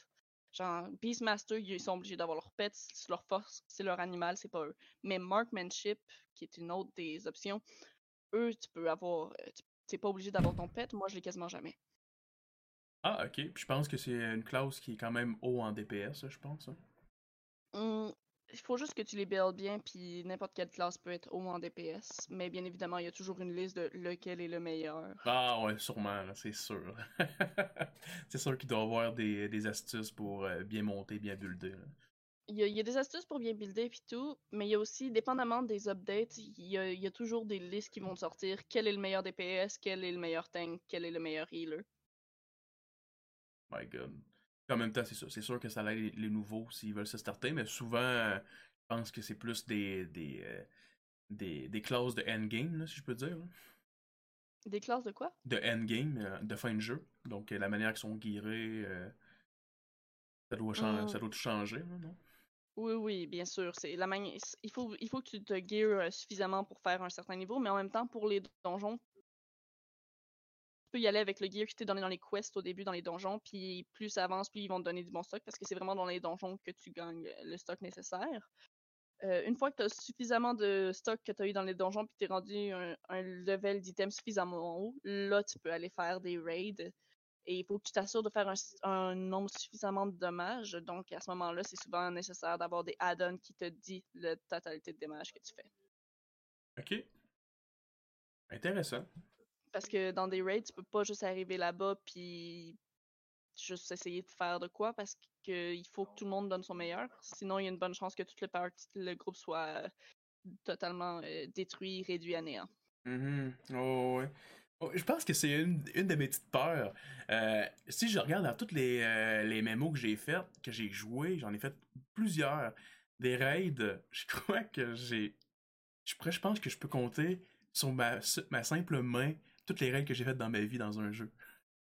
Genre, Beastmaster, ils sont obligés d'avoir leur pet, c'est leur force, c'est leur animal, c'est pas eux. Mais Markmanship, qui est une autre des options, eux, tu peux avoir, euh, tu n'es pas obligé d'avoir ton pet, moi je l'ai quasiment jamais. Ah, ok. Puis je pense que c'est une classe qui est quand même haut en DPS, je pense. Hein. Mmh, il faut juste que tu les builds bien, puis n'importe quelle classe peut être haut en DPS. Mais bien évidemment, il y a toujours une liste de lequel est le meilleur. Ah ouais, sûrement, c'est sûr. (laughs) c'est sûr qu'il doit y avoir des, astuces pour euh, bien monter, bien builder. Il y, a, des astuces pour bien builder et tout, mais il y a aussi, dépendamment des updates, il y, a, il y, a, toujours des listes qui vont sortir. Quel est le meilleur DPS, quel est le meilleur tank, quel est le meilleur healer? My god. En même temps, c'est ça. C'est sûr que ça aide les, nouveaux s'ils veulent se starter, mais souvent, je pense que c'est plus des, des, euh, des, des, classes de endgame, si je peux dire. Des classes de quoi? De endgame, euh, de fin de jeu. Donc, euh, la manière qu'ils sont guérés, ça, doit mmh. ça doit tout changer, non? Oui, oui, bien sûr. C'est la Il faut, il faut que tu te gears suffisamment pour faire un certain niveau, mais en même temps, pour les donjons, peux y aller avec le gear qui t'est donné dans les quests au début, dans les donjons, puis plus ça avance, plus ils vont te donner du bon stock, parce que c'est vraiment dans les donjons que tu gagnes le stock nécessaire. Euh, une fois que tu as suffisamment de stock que tu as eu dans les donjons, puis tu es rendu un, level d'item suffisamment haut, là, tu peux aller faire des raids. Et il faut que tu t'assures de faire un, nombre suffisamment de dommages. Donc, à ce moment-là, c'est souvent nécessaire d'avoir des add-ons qui te disent la totalité de dommages que tu fais. OK. Intéressant. Parce que dans des raids, tu peux pas juste arriver là-bas puis juste essayer de faire de quoi parce qu'il faut que tout le monde donne son meilleur. Sinon, il y a une bonne chance que tout le, parti, le groupe soit totalement euh, détruit, réduit à néant. Mm Oh, ouais. Oh, je pense que c'est une, une, de mes petites peurs. Euh, si je regarde dans toutes les, euh, les mémos que j'ai faites, que j'ai joué, j'en ai fait plusieurs. Des raids, je (laughs) crois que j'ai. Je, je pense que je peux compter sur ma, ma simple main toutes les règles que j'ai faites dans ma vie dans un jeu.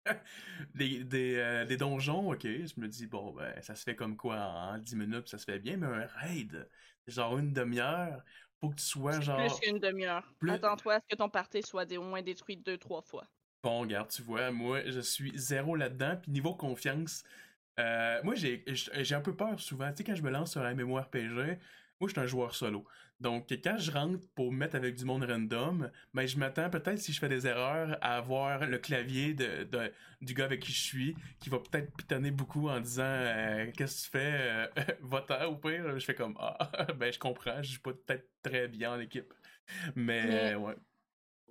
(laughs) des, des, euh, des, donjons, ok, je me dis, bon, ben, ça se fait comme quoi en 10 minutes, ça se fait bien, mais un raid, genre une demi-heure, faut que tu sois genre. Plus qu'une demi-heure. Attends-toi à ce que ton party soit au moins détruit deux, trois fois. Bon, regarde, tu vois, moi, je suis zéro là-dedans, puis niveau confiance, euh, moi, j'ai un peu peur souvent. Tu sais, quand je me lance sur un RPG, moi, je suis un joueur solo. Donc, quand je rentre pour mettre avec du monde random, ben, je m'attends peut-être, si je fais des erreurs, à avoir le clavier de, du gars avec qui je suis, qui va peut-être pitonner beaucoup en disant euh, Qu'est-ce que tu fais euh, (laughs) Va-t'en ou pire Je fais comme Ah, (laughs) ben, je comprends, je suis pas peut-être très bien en équipe. Mais, ouais.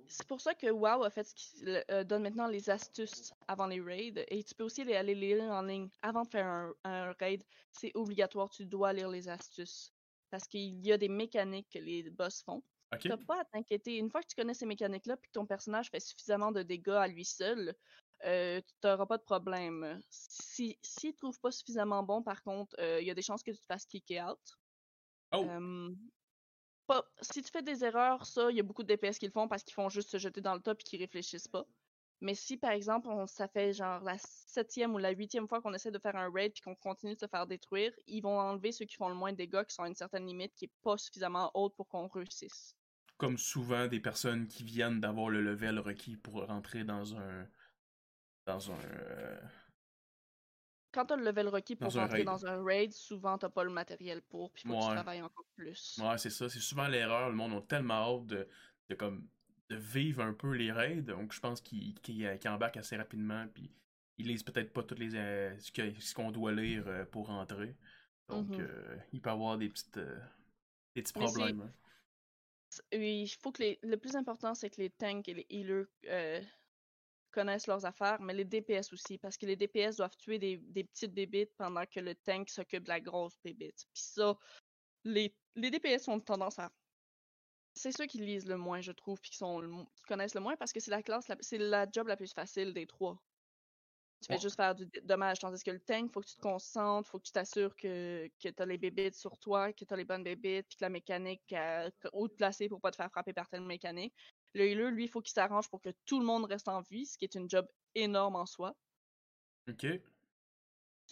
C'est pour ça que WoW a fait ce qui euh, donne maintenant les astuces avant les raids. Et tu peux aussi aller lire en ligne avant de faire un, un raid. C'est obligatoire, tu dois lire les astuces parce qu'il y a des mécaniques que les boss font. Tu n'as pas à t'inquiéter. Une fois que tu connais ces mécaniques-là, puis que ton personnage fait suffisamment de dégâts à lui seul, euh, tu n'auras pas de problème. Si s'il ne trouve pas suffisamment bon, par contre, euh, il y a des chances que tu te fasses kicker out. Oh. si tu fais des erreurs, ça, il y a beaucoup de DPS qui le font parce qu'ils font juste se jeter dans le top et qu'ils réfléchissent pas. Mais si, par exemple, on, ça fait genre la septième ou la huitième fois qu'on essaie de faire un raid puis qu'on continue de se faire détruire, ils vont enlever ceux qui font le moins de dégâts, qui sont à une certaine limite qui est pas suffisamment haute pour qu'on réussisse. Comme souvent des personnes qui viennent d'avoir le level requis pour rentrer dans un. dans un. Euh, quand t'as le level requis pour Dans rentrer raid. dans un raid, souvent t'as pas le matériel pour, puis faut que tu travailles encore plus. Ouais, c'est ça. C'est souvent l'erreur. Le monde a tellement hâte de, de, comme, de vivre un peu les raids. Donc, je pense qu'ils qu'ils- qu'ils embarquent assez rapidement. Puis, ils lisent peut-être pas toutes les euh, ce qu'on doit lire euh, pour rentrer. Donc, Mhm. euh, il peut y avoir des, petites, euh, des petits problèmes. hein. Oui, il faut que les... le plus important, c'est que les tanks et les healers euh, connaissent leurs affaires, mais les DPS aussi, parce que les DPS doivent tuer des, des petites bébites pendant que le tank s'occupe de la grosse bébite. Puis ça, les, les DPS ont tendance à. C'est ceux qui lisent le moins, je trouve, puis qui, sont le qui connaissent le moins, parce que c'est la classe, la- c'est la job la plus facile des trois. Tu fais Ouais. juste faire du dommage, tandis que le tank, faut que tu te concentres, faut que tu t'assures que, que tu as les bébites sur toi, que tu as les bonnes bébites, puis que la mécanique est haute placée pour pas te faire frapper par telle mécanique. Le healer, lui, il faut qu'il s'arrange pour que tout le monde reste en vie, ce qui est une job énorme en soi. Ok.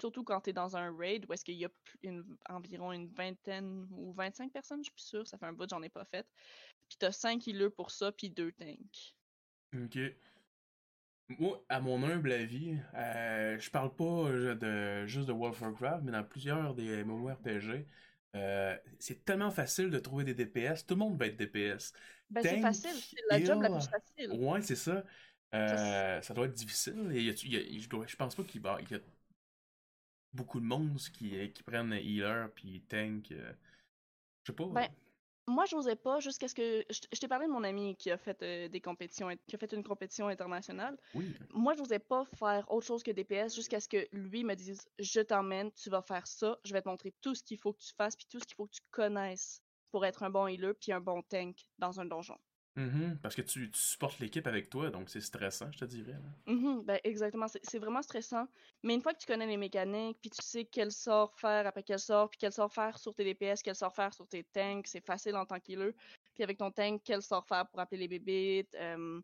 Surtout quand tu es dans un raid où est-ce qu'il y a une- environ une vingtaine ou 25 personnes, je suis sûre, ça fait un bout, j'en ai pas fait. Puis t'as 5 healers pour ça, puis 2 tanks. Ok. Moi, à mon humble avis, euh, je parle pas euh, de, juste de World of Warcraft, mais dans plusieurs des MMORPG, euh, c'est tellement facile de trouver des DPS. Tout le monde va être DPS. Ben c'est facile, c'est la job la plus facile. Ouais, c'est ça. Ça, Euh, ça doit être difficile. Et y a- y a- je, dois- je pense pas qu'il y a beaucoup de monstres qui, qui prennent healer puis tank. euh, je sais pas. Ben, Moi, j'osais pas jusqu'à ce que. Je, je t'ai parlé de mon ami qui a fait euh, des compétitions, qui a fait une compétition internationale. oui. Moi, j'osais pas faire autre chose que DPS jusqu'à ce que lui me dise Je t'emmène, tu vas faire ça, je vais te montrer tout ce qu'il faut que tu fasses, puis tout ce qu'il faut que tu connaisses pour être un bon healer, puis un bon tank dans un donjon. Mhm, Parce que tu, tu supportes l'équipe avec toi, donc c'est stressant, je te dirais. Mhm, ben exactement, c'est vraiment stressant. Mais une fois que tu connais les mécaniques, puis tu sais quel sort faire après quel sort, puis quel sort faire sur tes DPS, quel sort faire sur tes tanks, c'est facile en tant qu'healer. Puis avec ton tank, quel sort faire pour appeler les bébites, euh,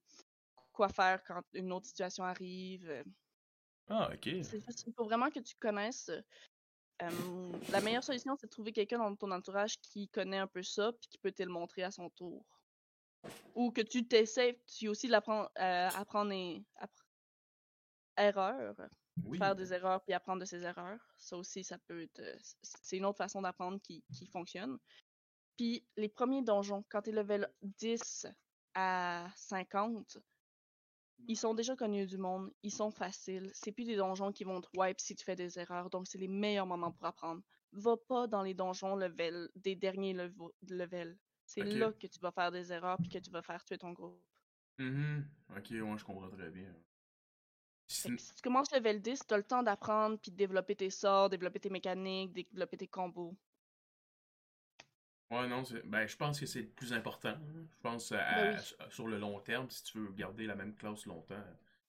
quoi faire quand une autre situation arrive. euh, Ah, ok. C'est juste, il faut vraiment que tu connaisses. euh, la meilleure solution, c'est de trouver quelqu'un dans ton entourage qui connaît un peu ça, puis qui peut te le montrer à son tour. Ou que tu t'essaies, tu aussi l'apprends, euh, apprendre appre- Oui. faire des erreurs puis apprendre de ses erreurs. Ça aussi, ça peut être. euh, C'est une autre façon d'apprendre qui, qui fonctionne. Puis les premiers donjons, quand tu es level 10 à 50, ils sont déjà connus du monde, ils sont faciles. C'est plus des donjons qui vont te wipe si tu fais des erreurs, donc c'est les meilleurs moments pour apprendre. Va pas dans les donjons level, des derniers levels. C'est là que tu vas faire des erreurs puis que tu vas faire tuer ton groupe. Mhm. Ok, ouais, je comprends très bien. Si tu commences level 10, tu as le temps d'apprendre puis de développer tes sorts, développer tes mécaniques, développer tes combos. Ouais, non, ben, je pense que c'est le plus important. hein. Je pense à- Ben oui. à- sur le long terme, si tu veux garder la même classe longtemps,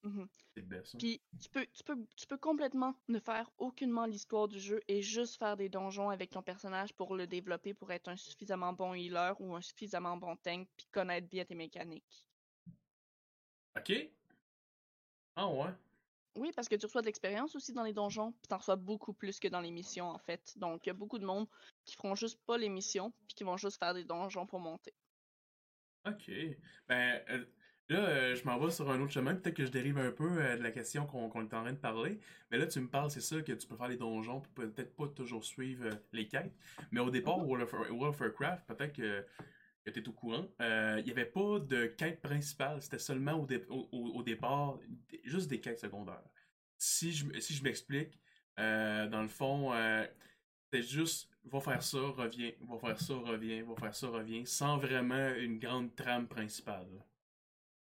C'est hein. Puis tu peux, tu, peux, tu peux complètement ne faire aucunement l'histoire du jeu et juste faire des donjons avec ton personnage pour le développer, pour être un suffisamment bon healer ou un suffisamment bon tank, puis connaître bien tes mécaniques. Ok? Ah ouais? Oui, parce que tu reçois de l'expérience aussi dans les donjons, puis t'en reçois beaucoup plus que dans les missions en fait. Donc il y a beaucoup de monde qui feront juste pas les missions, puis qui vont juste faire des donjons pour monter. Ok. Ben, euh, là, euh, je m'en vais sur un autre chemin. Peut-être que je dérive un peu euh, de la question qu'on qu'on est en train de parler. Mais là, tu me parles, c'est ça, que tu peux faire les donjons, peut-être pas toujours suivre euh, les quêtes. Mais au départ. World, of, Warcraft, peut-être que, tu es au courant, il n'y avait pas de quête principale. C'était seulement au, dé- au, au- au départ, juste des quêtes secondaires. Si je, si je m'explique, dans le fond, c'est juste, va faire ça, reviens, va faire ça, reviens, va faire ça, reviens, sans vraiment une grande trame principale.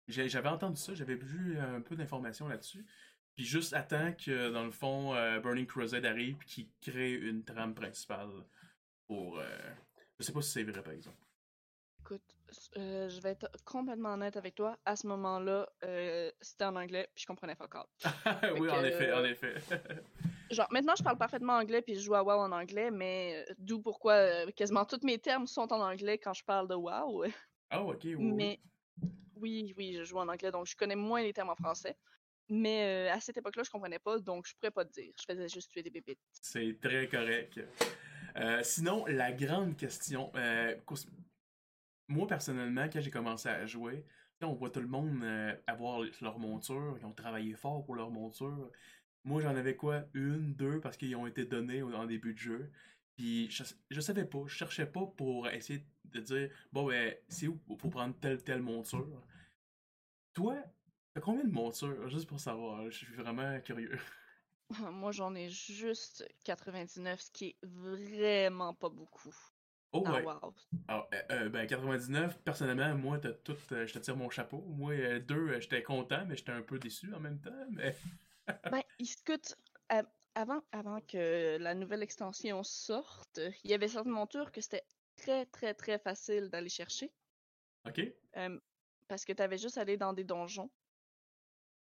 J'avais entendu ça, j'avais vu un peu d'informations là-dessus. Puis juste attends que, dans le fond, euh, Burning Crusade arrive et qu'il crée une trame principale pour... euh, Je sais pas si c'est vrai, par exemple. Écoute, euh, je vais être complètement honnête avec toi. À ce moment-là, euh, c'était en anglais, puis je comprenais pas (laughs) encore. oui, en effet, en effet. (laughs) Genre, maintenant, je parle parfaitement anglais, puis je joue à WoW en anglais, mais euh, d'où pourquoi euh, quasiment tous mes termes sont en anglais quand je parle de WoW. Ah, ok, oui, oui. Mais oui, oui, je joue en anglais, donc je connais moins les termes en français. Mais euh, à cette époque-là, je comprenais pas, donc je pourrais pas te dire. Je faisais juste tuer des bébites. C'est très correct. Euh, sinon, la grande question, euh, moi personnellement, quand j'ai commencé à jouer, on voit tout le monde avoir leur monture, ils ont travaillé fort pour leur monture. Moi, j'en avais quoi? Une, deux, parce qu'ils ont été donnés en début de jeu. Puis je, je savais pas, je cherchais pas pour essayer de dire bon ben c'est où? Pour prendre telle telle monture. Toi, t'as combien de montures? Juste pour savoir, je suis vraiment curieux. (laughs) (laughs) Moi j'en ai juste 99, ce qui est vraiment pas beaucoup. Oh ouais. wow. Alors, euh, euh, ben 99, personnellement, moi, t'as tout, euh, je te tire mon chapeau. Moi, deux, j'étais content, mais j'étais un peu déçu en même temps. Mais... ben, (laughs) écoute, avant, avant que la nouvelle extension sorte, il y avait certaines montures que c'était très, très, très facile d'aller chercher. OK. parce que tu avais juste à aller dans des donjons,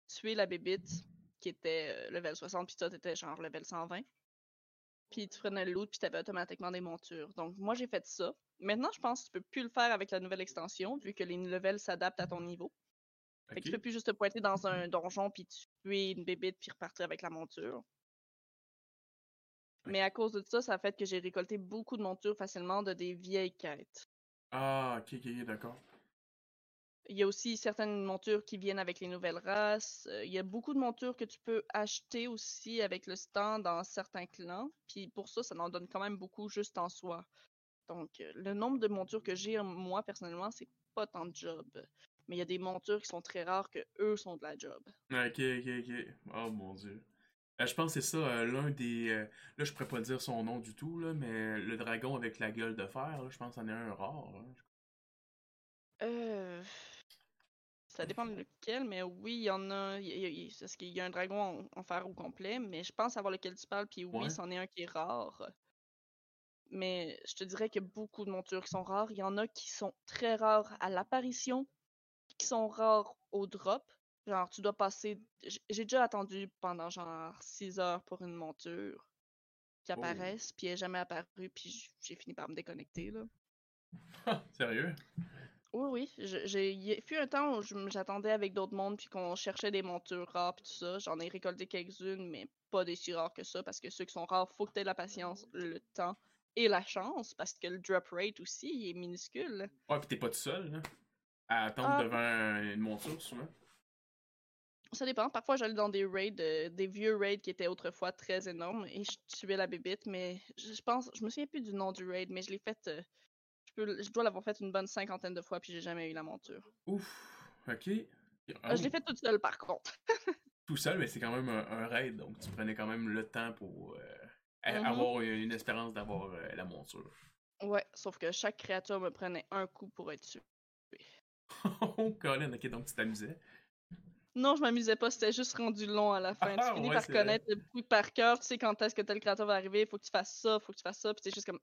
tuer la bébite qui était level 60, puis toi, t'étais genre level 120. Puis tu prenais le loot, puis t'avais automatiquement des montures. Donc, moi, j'ai fait ça. Maintenant, je pense que tu peux plus le faire avec la nouvelle extension, vu que les levels s'adaptent à ton niveau. Fait que tu peux plus juste te pointer dans un donjon, puis tuer une bébite, puis repartir avec la monture. Mais à cause de ça, ça a fait que j'ai récolté beaucoup de montures facilement de des vieilles quêtes. Ah, ok, ok, d'accord. Il y a aussi certaines montures qui viennent avec les nouvelles races. Euh, il y a beaucoup de montures que tu peux acheter aussi avec le stand dans certains clans. Puis pour ça, ça en donne quand même beaucoup juste en soi. Donc, euh, le nombre de montures que j'ai, moi, personnellement, c'est pas tant de job. Mais il y a des montures qui sont très rares que eux sont de la job. Ok, ok, ok. Oh mon dieu. Euh, je pense que c'est ça, euh, l'un des. Euh, là, je pourrais pas dire son nom du tout, là, mais le dragon avec la gueule de fer, je pense qu'il y en a un rare. Euh. Ça dépend de lequel, mais oui, il y en a. Est-ce qu'il y a un dragon en, fer au complet, mais je pense savoir lequel tu parles, puis oui, c'en est un qui est rare. Mais je te dirais qu'il y a beaucoup de montures qui sont rares. Il y en a qui sont très rares à l'apparition, qui sont rares au drop, Genre, tu dois passer. J'ai déjà attendu pendant genre 6 heures pour une monture qui oh. apparaisse, puis elle n'est jamais apparue, puis j'ai fini par me déconnecter, là. (laughs) Sérieux? Oui, oui. J'ai fut un temps où j'attendais avec d'autres mondes, puis qu'on cherchait des montures rares, puis tout ça. J'en ai récolté quelques-unes, mais pas des si rares que ça, parce que ceux qui sont rares, faut que tu aies la patience, le temps et la chance, parce que le drop rate aussi, il est minuscule. Ouais, puis t'es pas tout seul, là, à attendre ah. devant une monture, souvent. Ça dépend. Parfois, j'allais dans des raids, euh, des vieux raids qui étaient autrefois très énormes et je tuais la bébite, mais je, pense, je me souviens plus du nom du raid, mais je l'ai fait, euh, je, dois l'avoir fait une bonne cinquantaine de fois puis j'ai jamais eu la monture. Ouf, ok. Euh, je l'ai fait toute seule par contre. (laughs) Tout seul, mais c'est quand même un, raid, donc tu prenais quand même le temps pour mm-hmm. avoir une, espérance d'avoir la monture. Ouais, sauf que chaque créature me prenait un coup pour être tué. (laughs) oh, Colin, ok, donc tu t'amusais. Non, je m'amusais pas, c'était juste rendu long à la fin. tu ah, finis par connaître le truc par cœur, tu sais quand est-ce que tel créateur va arriver, faut que tu fasses ça, faut que tu fasses ça, puis c'est juste comme.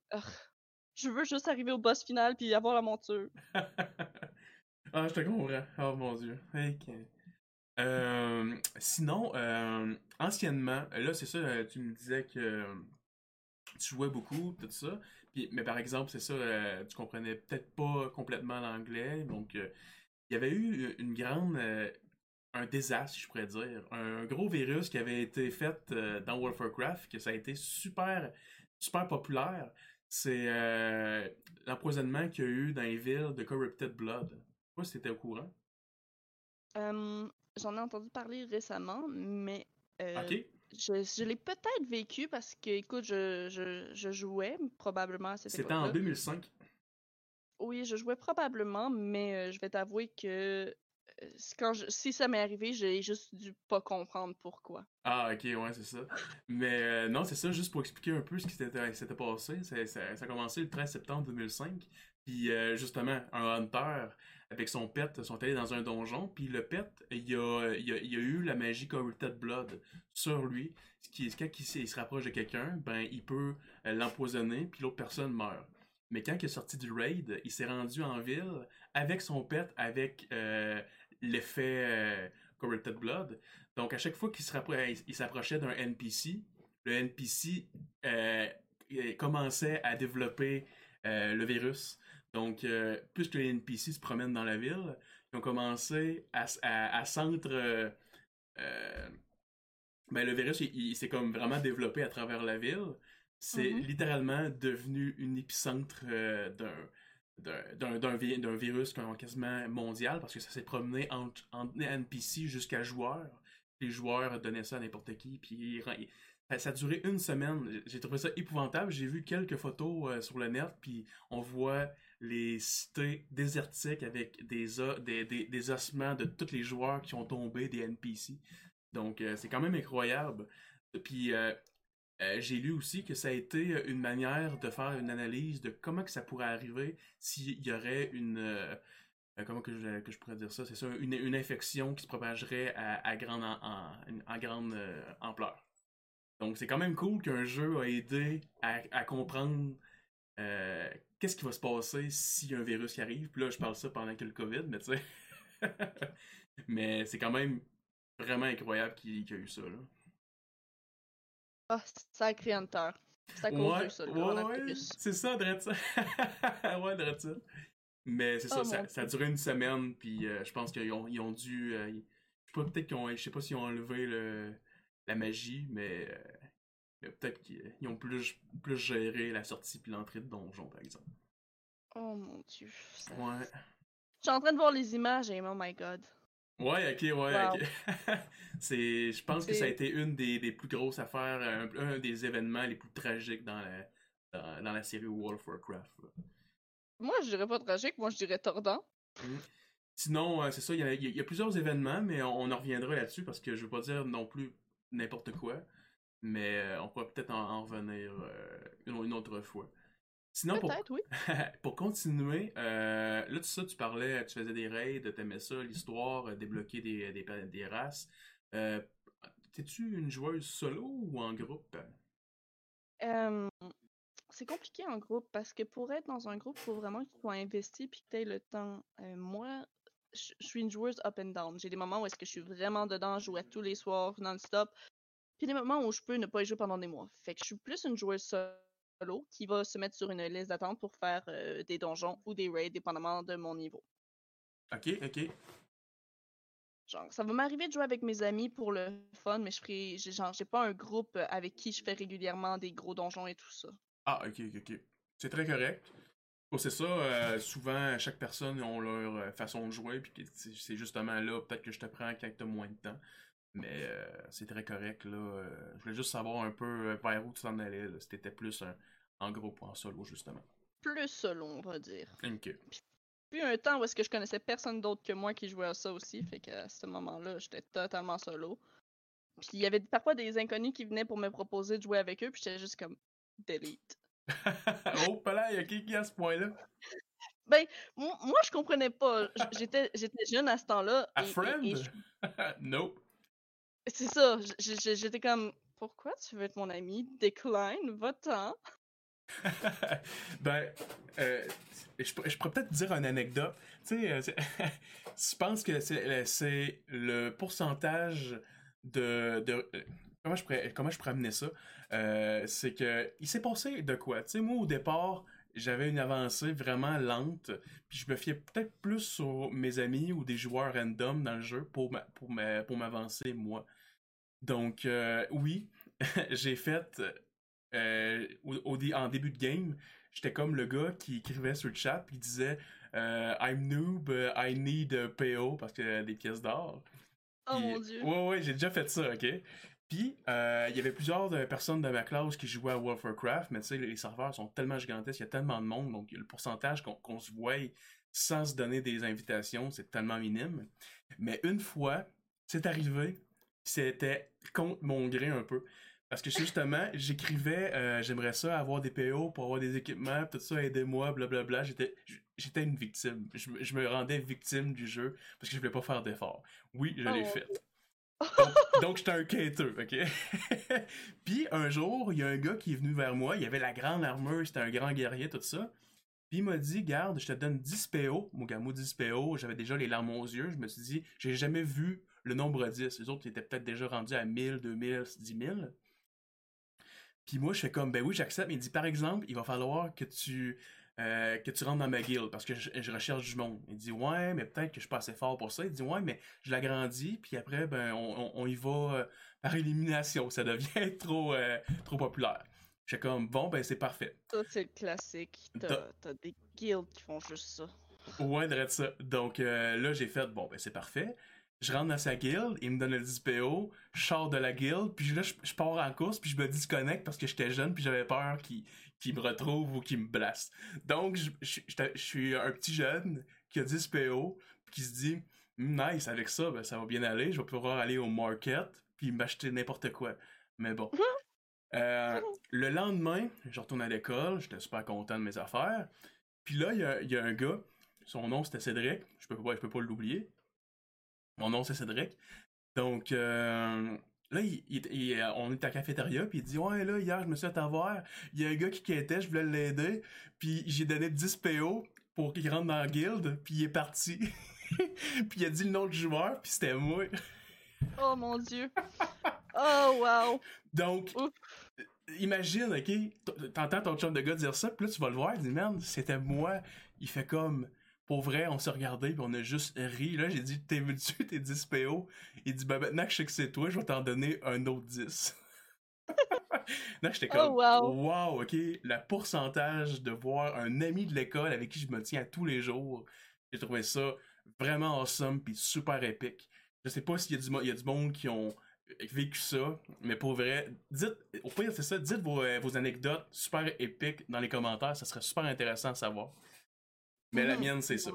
je veux juste arriver au boss final puis avoir la monture. (laughs) ah, je te comprends. Oh mon dieu. Euh, sinon, euh, anciennement, là c'est ça, euh, tu me disais que tu jouais beaucoup, tout ça. Puis, mais par exemple, c'est ça, tu comprenais peut-être pas complètement l'anglais. Donc, il y avait eu une grande un désastre, je pourrais dire. Un gros virus qui avait été fait euh, dans World of Warcraft, que ça a été super, super populaire. C'est euh, l'empoisonnement qu'il y a eu dans les villes de Corrupted Blood. Je sais pas si t'étais au courant. J'en ai entendu parler récemment, mais euh, je, l'ai peut-être vécu parce que, écoute, je, je, je jouais probablement à cette C'était en 2005. Oui, je jouais probablement, mais je vais t'avouer que quand si ça m'est arrivé, j'ai juste dû pas comprendre pourquoi. Ah, ok, ouais, c'est ça. Mais euh, non, c'est ça, juste pour expliquer un peu ce qui s'était passé. Ça, ça, a commencé le 13 septembre 2005. Puis euh, justement, un hunter avec son pet sont allés dans un donjon. Puis le pet, il a, il a, a eu la magie Corrupted Blood sur lui. Ce qui, quand il, se rapproche de quelqu'un, ben il peut euh, l'empoisonner, puis l'autre personne meurt. Mais quand il est sorti du raid, il s'est rendu en ville avec son pet, avec l'effet euh, Corrupted Blood. Donc, à chaque fois qu'il s'approchait d'un NPC, le NPC euh, commençait à développer euh, le virus. Donc, puisque les NPC se promènent dans la ville, ils ont commencé à, à, centre. ben, le virus, il, s'est comme vraiment développé à travers la ville. C'est mm-hmm. littéralement devenu une épicentre d'un d'un virus quasiment mondial parce que ça s'est promené entre, NPC jusqu'à joueur. les joueurs donnaient ça à n'importe qui, puis ça a duré une semaine. J'ai trouvé ça épouvantable. J'ai vu quelques photos euh, sur le net, puis on voit les cités désertiques avec des, des, des, ossements de tous les joueurs qui ont tombé, des NPC. Donc, euh, c'est quand même incroyable. Puis, euh, j'ai lu aussi que ça a été une manière de faire une analyse de comment que ça pourrait arriver s'il y aurait une... comment que je, que je, pourrais dire ça? C'est ça, une, une, infection qui se propagerait à, grande, en grande ampleur. Donc, c'est quand même cool qu'un jeu a aidé à, comprendre euh, qu'est-ce qui va se passer si un virus arrive. Puis là, je parle ça pendant que le COVID, mais tu sais. (laughs) mais c'est quand même vraiment incroyable qu'il y ait eu ça, là. Ah, sacré Hunter. C'est à cause de ça, le ouais, C'est ça, Dredd (laughs) ouais, Dredd Mais c'est ça, oh, ça, a duré une semaine, puis euh, je pense qu'ils ont, ils ont dû... Euh, je sais pas, peut-être qu'ils ont... Je sais pas s'ils ont enlevé le la magie, mais, euh, peut-être qu'ils ont plus, plus géré la sortie puis l'entrée de donjon, par exemple. Oh mon dieu. Ouais. Je suis en train de voir les images et oh my god. Ouais, ok, ouais, ok. (laughs) c'est, je pense que ça a été une des, des plus grosses affaires, un, des événements les plus tragiques dans la, dans, la série World of Warcraft. Moi, je dirais pas tragique, moi je dirais tordant. Mmh. Sinon, euh, c'est ça, il y, a plusieurs événements, mais on, on en reviendra là-dessus parce que je veux pas dire non plus n'importe quoi. Mais euh, on pourrait peut-être en, revenir euh, une, autre fois. Sinon, pour, oui. (laughs) pour continuer, euh, là, tu ça, tu parlais, tu faisais des raids, t'aimais ça, l'histoire, débloquer des, des, des races. T'es-tu une joueuse solo ou en groupe? c'est compliqué en groupe parce que pour être dans un groupe, il faut vraiment que tu sois investi puis que tu aies le temps. moi, je suis une joueuse up and down. J'ai des moments où est-ce que je suis vraiment dedans, je joue à tous les soirs, non-stop. Puis des moments où je peux ne pas y jouer pendant des mois. Fait que je suis plus une joueuse solo qui va se mettre sur une liste d'attente pour faire euh, des donjons ou des raids, dépendamment de mon niveau. Ok, ok. Genre, ça va m'arriver de jouer avec mes amis pour le fun, mais je ferai, genre, j'ai pas un groupe avec qui je fais régulièrement des gros donjons et tout ça. Ah, ok, ok, ok. C'est très correct. Oh, c'est ça, euh, souvent, chaque personne a leur euh, façon de jouer, puis c'est justement là, peut-être que je te prends quand t'as moins de temps. Mais euh, c'est très correct, là. je voulais juste savoir un peu vers où tu t'en allais, là, si t'étais plus en groupe ou en solo, justement. Plus solo, on va dire. Ok. Puis, un temps où est-ce que je connaissais personne d'autre que moi qui jouait à ça aussi, fait qu'à ce moment-là, j'étais totalement solo. Puis il y avait parfois des inconnus qui venaient pour me proposer de jouer avec eux, puis j'étais juste comme delete. (laughs) oh, pas là, il y a qui qui à ce point-là? Ben, moi, je comprenais pas. J'étais, j'étais jeune à ce temps-là. A friend? (laughs) nope. C'est ça. J'étais comme, pourquoi tu veux être mon ami? Decline, va-t'en. (laughs) ben, euh, je, pourrais peut-être dire une anecdote. Tu sais, euh, (laughs) je pense que c'est le pourcentage de, comment je pourrais, comment je pourrais amener ça? Euh, c'est que il s'est passé de quoi? Tu sais, moi, au départ, j'avais une avancée vraiment lente, puis je me fiais peut-être plus sur mes amis ou des joueurs random dans le jeu pour, pour, pour m'avancer, moi. Donc, euh, oui, (laughs) j'ai fait, euh, au, en début de game, j'étais comme le gars qui écrivait sur le chat, puis disait I'm noob, I need a PO, parce que des pièces d'or. Oh mon dieu. Ouais, ouais, j'ai déjà fait ça, ok? Puis, euh, il y avait plusieurs personnes de ma classe qui jouaient à World of Warcraft, mais tu sais, les serveurs sont tellement gigantesques, il y a tellement de monde, donc le pourcentage qu'on se voit sans se donner des invitations, c'est tellement minime. Mais une fois, c'est arrivé, c'était contre mon gré un peu. Parce que justement, (laughs) j'écrivais, euh, j'aimerais ça avoir des PO pour avoir des équipements, tout ça, aidez-moi, blablabla. J'étais, j'étais une victime. Je, me rendais victime du jeu parce que je voulais pas faire d'efforts. Oui, je l'ai oh. fait. Donc, j'étais un quêteux, ok? (laughs) puis un jour, il y a un gars qui est venu vers moi, il avait la grande armure, c'était un grand guerrier, tout ça. Puis il m'a dit, garde, je te donne 10 PO, mon gamin 10 PO, j'avais déjà les larmes aux yeux, je me suis dit, j'ai jamais vu le nombre 10. Les autres étaient peut-être déjà rendus à 1000, 2000, 10 000. Puis moi, je fais comme, ben oui, j'accepte. Il dit, par exemple, il va falloir que tu euh, que tu rentres dans ma guilde parce que je, recherche du monde. Il dit ouais, mais peut-être que je suis pas assez fort pour ça. Il dit ouais, mais je l'agrandis puis après ben on, y va euh, (laughs) par élimination. Ça devient (laughs) trop euh, trop populaire. Je comme bon ben c'est parfait. Ça c'est le classique. T'as des guildes qui font juste ça. (laughs) Ouais, de ça. Donc là j'ai fait bon ben c'est parfait. je rentre dans sa guilde, il me donne le 10 PO, je sors de la guilde, puis là, je, je pars en course, puis je me disconnecte parce que j'étais jeune, puis j'avais peur qu'il qu'il me retrouve ou qu'il me blaste. Donc, je, je, je- je suis un petit jeune qui a 10 PO, qui se dit, Hmm, nice, avec ça, ben, ça va bien aller, je vais pouvoir aller au market, puis m'acheter n'importe quoi. Mais bon. Euh, le lendemain, je retourne à l'école, j'étais super content de mes affaires. Puis là, il y a, il y a un gars, son nom c'était Cédric, je peux pas, je peux pas l'oublier. Mon nom c'est Cédric. Donc euh, là, il- il- il- on est à la cafétéria, puis il dit Ouais, là, hier, je me suis fait avoir. Il y a un gars qui quittait, je voulais l'aider, puis j'ai donné 10 PO pour qu'il rentre dans la guilde, puis il est parti. (laughs) puis il a dit le nom du joueur, puis c'était moi. Oh mon dieu. Oh wow. Donc, Ouf. euh, imagine, ok, t'entends ton chum de gars dire ça, puis là tu vas le voir, il dit merde, c'était moi. Il fait comme, pour vrai, on s'est regardé, puis on a juste ri. Là, j'ai dit, t'es tu tes 10 PO? Il dit, ben maintenant que je sais que c'est toi, je vais t'en donner un autre 10. Là, (laughs) j'étais comme, Oh, wow. wow, ok, le pourcentage de voir un ami de l'école avec qui je me tiens tous les jours, j'ai trouvé ça vraiment awesome, puis super épique. Je sais pas s'il y y a du monde qui ont vécu ça, mais pour vrai, dites, au pire, c'est ça, dites vos, euh, vos anecdotes super épiques dans les commentaires, ça serait super intéressant à savoir. Mais la mienne, c'est ça.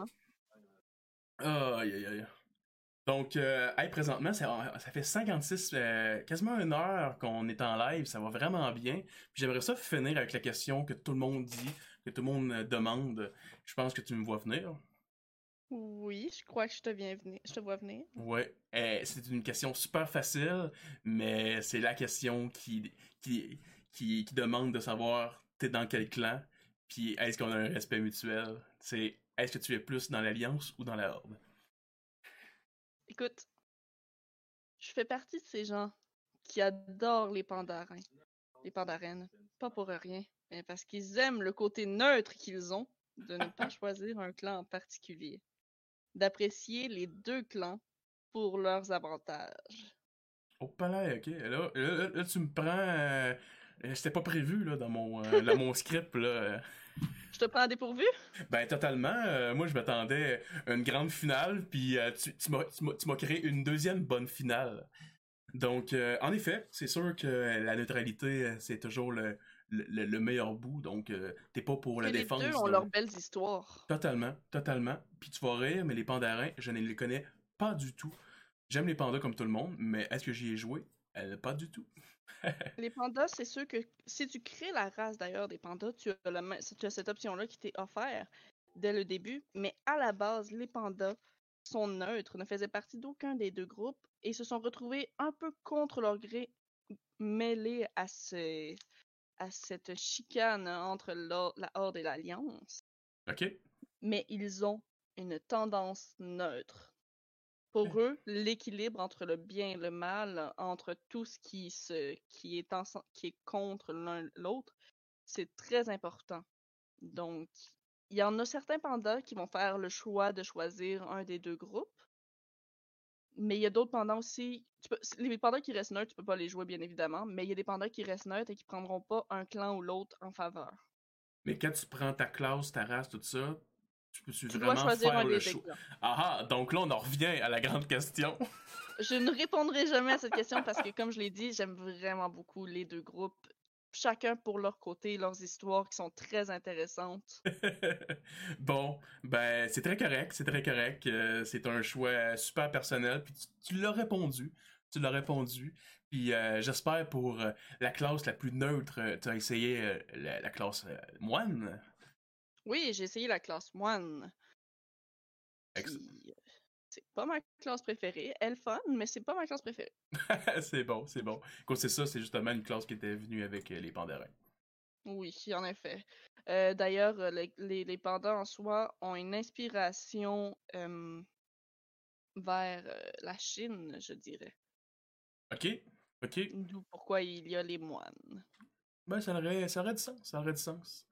Aïe, aïe, aïe. Donc, euh, hey, présentement, ça, ça fait 56, euh, quasiment une heure qu'on est en live, ça va vraiment bien. J'aimerais ça finir avec la question que tout le monde dit, que tout le monde euh, demande. Je pense que tu me vois venir. Oui, je crois que je te viens venir. Je te vois venir. Ouais, euh, c'est une question super facile, mais c'est la question qui, qui, qui, qui demande de savoir t'es dans quel clan, puis est-ce qu'on a un respect mutuel? C'est est-ce que tu es plus dans l'alliance ou dans la horde? Écoute, je fais partie de ces gens qui adorent les pandarins. Les pandarènes. Pas pour rien, mais parce qu'ils aiment le côté neutre qu'ils ont de ne pas (laughs) choisir un clan en particulier. D'apprécier les deux clans pour leurs avantages. Oh, palais, ok. Là, là, là, là, tu me prends. euh, euh, C'était pas prévu là, dans, mon, euh, dans mon script. Là. euh. Je te prends dépourvu? Ben, totalement. euh, moi, je m'attendais à une grande finale, puis euh, tu, tu m'as- créé une deuxième bonne finale. Donc, euh, en effet, c'est sûr que la neutralité, euh, c'est toujours le, le, le- le meilleur bout. Donc, euh, t'es pas pour la Et les défense. deux ont de- leurs belles histoires. Totalement, totalement. Puis tu vas rire, mais les pandarins, je ne les connais pas du tout. J'aime les pandas comme tout le monde, mais est-ce que j'y ai joué? Euh, pas du tout. (laughs) Les pandas, c'est sûr que si tu crées la race d'ailleurs des pandas, tu as, la main- tu as cette option-là qui t'est offerte dès le début. Mais à la base, les pandas sont neutres, ne faisaient partie d'aucun des deux groupes et se sont retrouvés un peu contre leur gré mêlés à, à cette chicane entre la, la Horde et l'Alliance. OK? Mais ils ont une tendance neutre. Pour eux, l'équilibre entre le bien et le mal, entre tout ce qui, se, qui, est, ense- qui est contre l'un l'autre, c'est très important. Donc, il y en a certains pandas qui vont faire le choix de choisir un des deux groupes. Mais il y a d'autres pandas aussi. Les pandas qui restent neutres, tu peux pas les jouer, bien évidemment. Mais il y a des pandas qui restent neutres et qui prendront pas un clan ou l'autre en faveur. Mais quand tu prends ta classe, ta race, tout ça, tu peux-tu vraiment choisir faire un le choix? Ah ah, donc là, on en revient à la grande question. (laughs) Je ne répondrai jamais à cette question parce que, comme je l'ai dit, j'aime vraiment beaucoup les deux groupes. Chacun pour leur côté, leurs histoires qui sont très intéressantes. (laughs) bon, ben, c'est très correct, c'est très correct. euh, c'est un choix super personnel, puis tu, tu l'as répondu. Tu l'as répondu. Puis euh, j'espère pour euh, la classe la plus neutre, tu as essayé la, la classe moine. Oui, j'ai essayé la classe moine. Puis, euh, c'est pas ma classe préférée. Elle fun, mais c'est pas ma classe préférée. (laughs) c'est bon, c'est bon. C'est ça, c'est justement une classe qui était venue avec euh, les pandarins. Oui, en effet. Euh, D'ailleurs, les, les, les pandas en soi ont une inspiration euh, vers euh, la Chine, je dirais. Ok, ok. D'où pourquoi il y a les moines. Ben, ça aurait, ça aurait du sens, ça aurait du sens.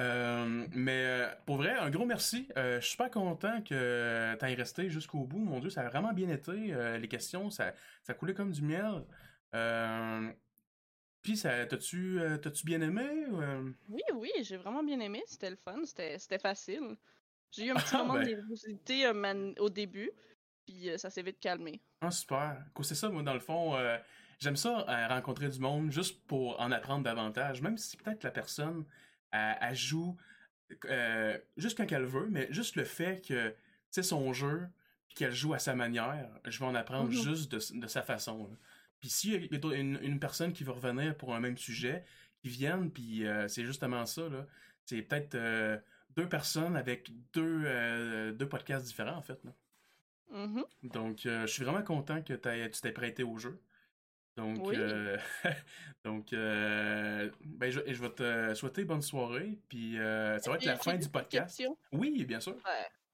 Euh, mais euh, pour vrai, un gros merci. Euh, je suis super content que tu aies resté jusqu'au bout. Mon Dieu, ça a vraiment bien été. Euh, les questions, ça, ça coulait comme du miel. Puis, ça, t'as-tu, t'as-tu bien aimé? ou? Oui, oui, j'ai vraiment bien aimé. C'était le fun, c'était c'était facile. J'ai eu un (laughs) petit Ah, moment de ben. nervosité man- au début. puis ça s'est vite calmé. Ah, super. C'est ça, moi, dans le fond, j'aime ça, rencontrer du monde juste pour en apprendre davantage, même si peut-être la personne, elle, joue juste quand elle veut, mais juste le fait que, c'est son jeu, puis qu'elle joue à sa manière, je vais en apprendre mm-hmm. juste de, sa façon. Puis s'il y a une, une, personne qui veut revenir pour un même sujet, qui viennent, puis c'est justement ça, là. C'est peut-être deux personnes avec deux, euh, deux podcasts différents, en fait. Mm-hmm. Donc, euh, je suis vraiment content que tu t'es prêté au jeu. (laughs) Donc, euh, donc ben, je, je, vais te souhaiter bonne soirée. Puis, ça va être la fin du podcast. Oui, bien sûr.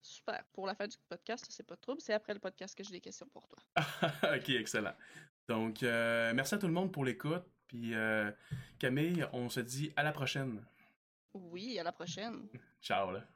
Super. Pour la fin du podcast, c'est pas de trouble. C'est après le podcast que j'ai des questions pour toi. (laughs) ok, excellent. Donc, merci à tout le monde pour l'écoute. Puis, Camille, on se dit à la prochaine. Oui, à la prochaine. Ciao là.